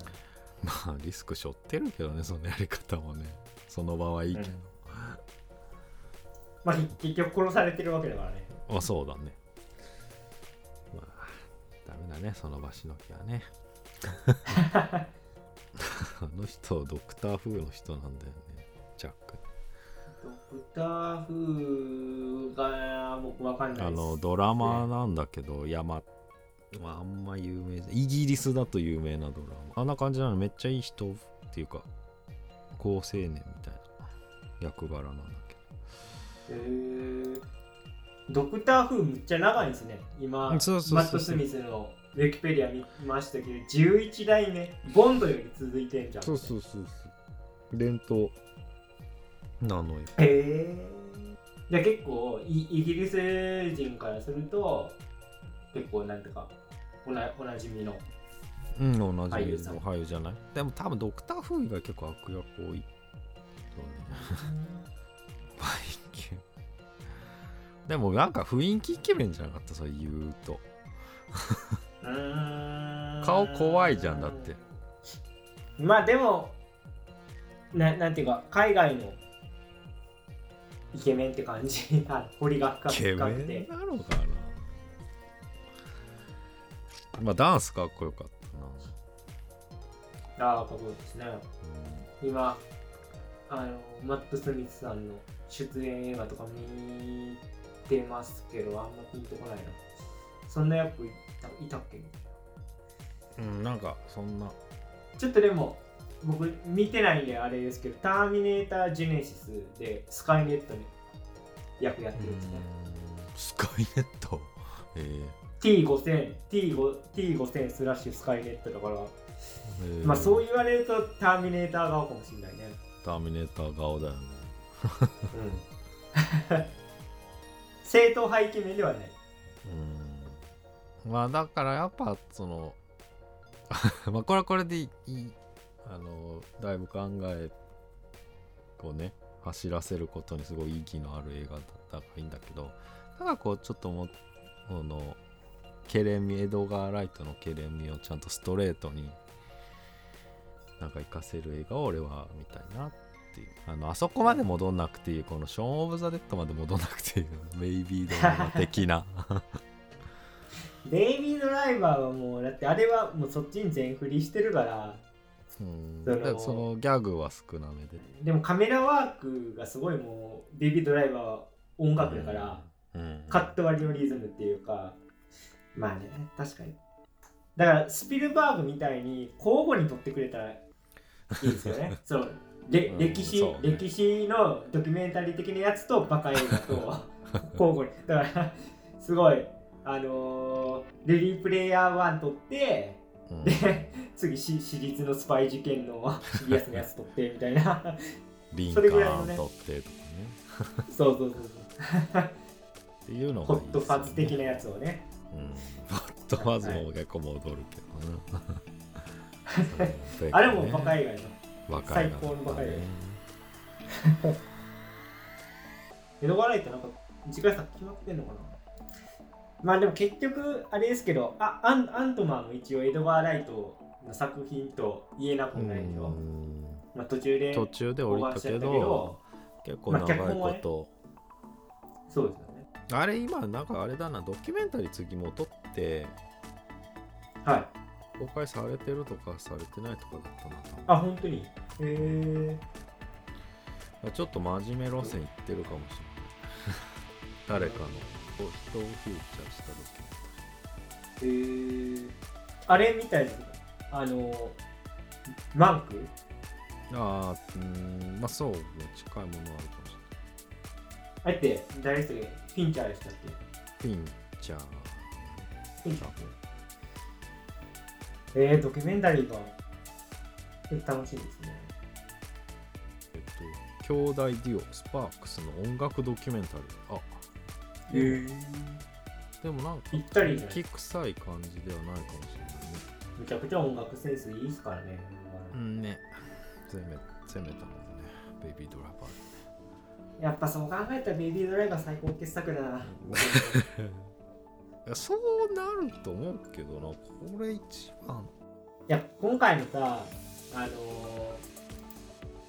まあリスク背負ってるけどねそのやり方もね。その場はいいけど、うん。まあ結局殺されてるわけだからね。まあそうだね。まあダメだねその場しのぎはね。あの人ドクター風の人なんだよねジャックドクター風が僕わかんないです。あのドラマなんだけど山まああんま有名イギリスだと有名なドラマ。あんな感じなのめっちゃいい人っていうか好青年みたいな役柄なんだけへードクター風むっちゃ長いんですね。今そうそうそうそう。マット・スミスのウィキペディア見ましたけど11代目ボンドより続いてんじゃん。どそうそうそうそう。伝統なのよ。へえじゃあ結構イイギリス人からすると結構なんていうかおなおなじみの。うん同じ俳優さん。俳優じゃない？でも多分ドクター風以外結構悪役多い。そうね。バイキンでもなんか雰囲気イケメンじゃなかった？そう言うと。顔怖いじゃんだって。まあでもななんていうか海外のイケメンって感じ。あ彫りが深くイケメ深くて。ンなのかな。まあダンスかっこよかったな。ああかっこいいですね。今あのマット・スミスさんの出演映画とか見てますけどあんまピンとこないな。そんな役いたいたっけ？うん、うん、なんかそんな。ちょっとでも僕見てないんであれですけどターミネーター・ジェネシスでスカイネットに役やってるんですね。スカイネット？え。ー T5000、T5 T5000 スラッシュスカイネットだから、え。ーまあそう言われるとターミネーター顔かもしれないね。ターミネーター顔だよね。うん。正統派イケメンではない。うん。まあだからやっぱその まあこれはこれでいいあのだいぶ考えをね走らせることにすごい意義のある映画だったからいいんだけどただこうちょっともうこのケレン味エドガー・ライトのケレン味をちゃんとストレートになんか活かせる映画を俺は見たいなっていうあのあそこまで戻んなくていいこのショーン・オブ・ザ・デッドまで戻んなくていいメイビードラマ的な。ベイビードライバーはもう、だってあれはもうそっちに全振りしてるから、うんそのでそのギャグは少なめででもカメラワークがすごいもう、ベイビードライバーは音楽だから、うんカット割りのリズムっていうか、まあね、確かに。だから、スピルバーグみたいに交互に撮ってくれたらいいですよね。そうれうん歴史、ね歴史のドキュメンタリー的なやつとバカ映画と 交互に。だから、すごい、あのーレディープレイヤー1撮って、うん。で、次し、私立のスパイ事件のシリアスなやつ撮ってみたいな。リンカそれぐらいのね。ーン取ってとかね。そうそうそうそう。っていうのがいいホットファズ的な、なやつをね。うん、ホットファズも結構戻るけど。な、そうあれもバカね映画やな。バカ最高のバカ映画江戸川ライトなんか次回作決まってんのかな？まあでも結局あれですけどあアンアントマンも一応エドガー・ライトの作品と言えなくもないでしょ、うん。まあ、途中で途中で降りたけど結構長いこと、そうですよねあれ今なんかあれだなドキュメンタリー次も撮ってはい。公開されてるとかされてないとかだったなあ本当に？へえちょっと真面目路線いってるかもしれない。誰かのこう人をフューチャーしたドキュメンタリーへえあれみたいですあのマンク？ああ、うーん、まあそう、近いものあるかもしあれって誰でしたっけフィンチャーでしたっけ？れない。ピンチャー。フィンチャーえー、ドキュメンタリーが楽しいですねえっと、兄弟デュオ、スパークスの音楽ドキュメンタリー。あ、へえでもなんか、ぴったりき臭い感じではないかもしれないね。めちゃくちゃ音楽センスいいですからね。うんね。攻め、攻めたもんね。ベイビードライバー。やっぱそう考えたらベイビードライバー最高傑作だな。そうなると思うけどな、これ一番。いや、今回のさ、あの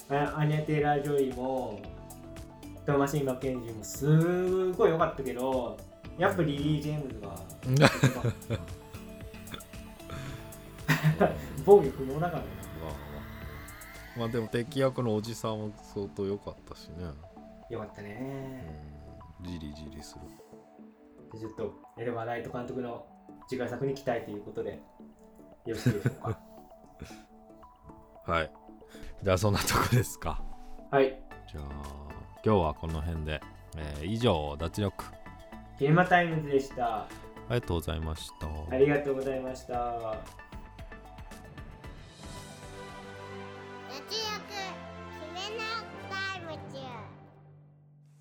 ー、あアニャ・テイラー・ジョイも、トーマシン・マッケンジーもすごい良かったけど、やっぱリリー・ジェームズが 防御不能だからね。まあ、まあでも敵役のおじさんも相当良かったしね。よかったね。うん、じりじりする。ちょっと、エルバーライト監督の次回作に期待ということで、よろしいでしょうか。はい。じゃあそんなとこですか。はい。じゃあ今日はこの辺で、えー以上脱力ゲーマタイムズでした。ありがとうございました。ありがとうございました。脱力決めなタイム中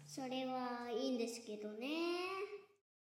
それはいいんですけどね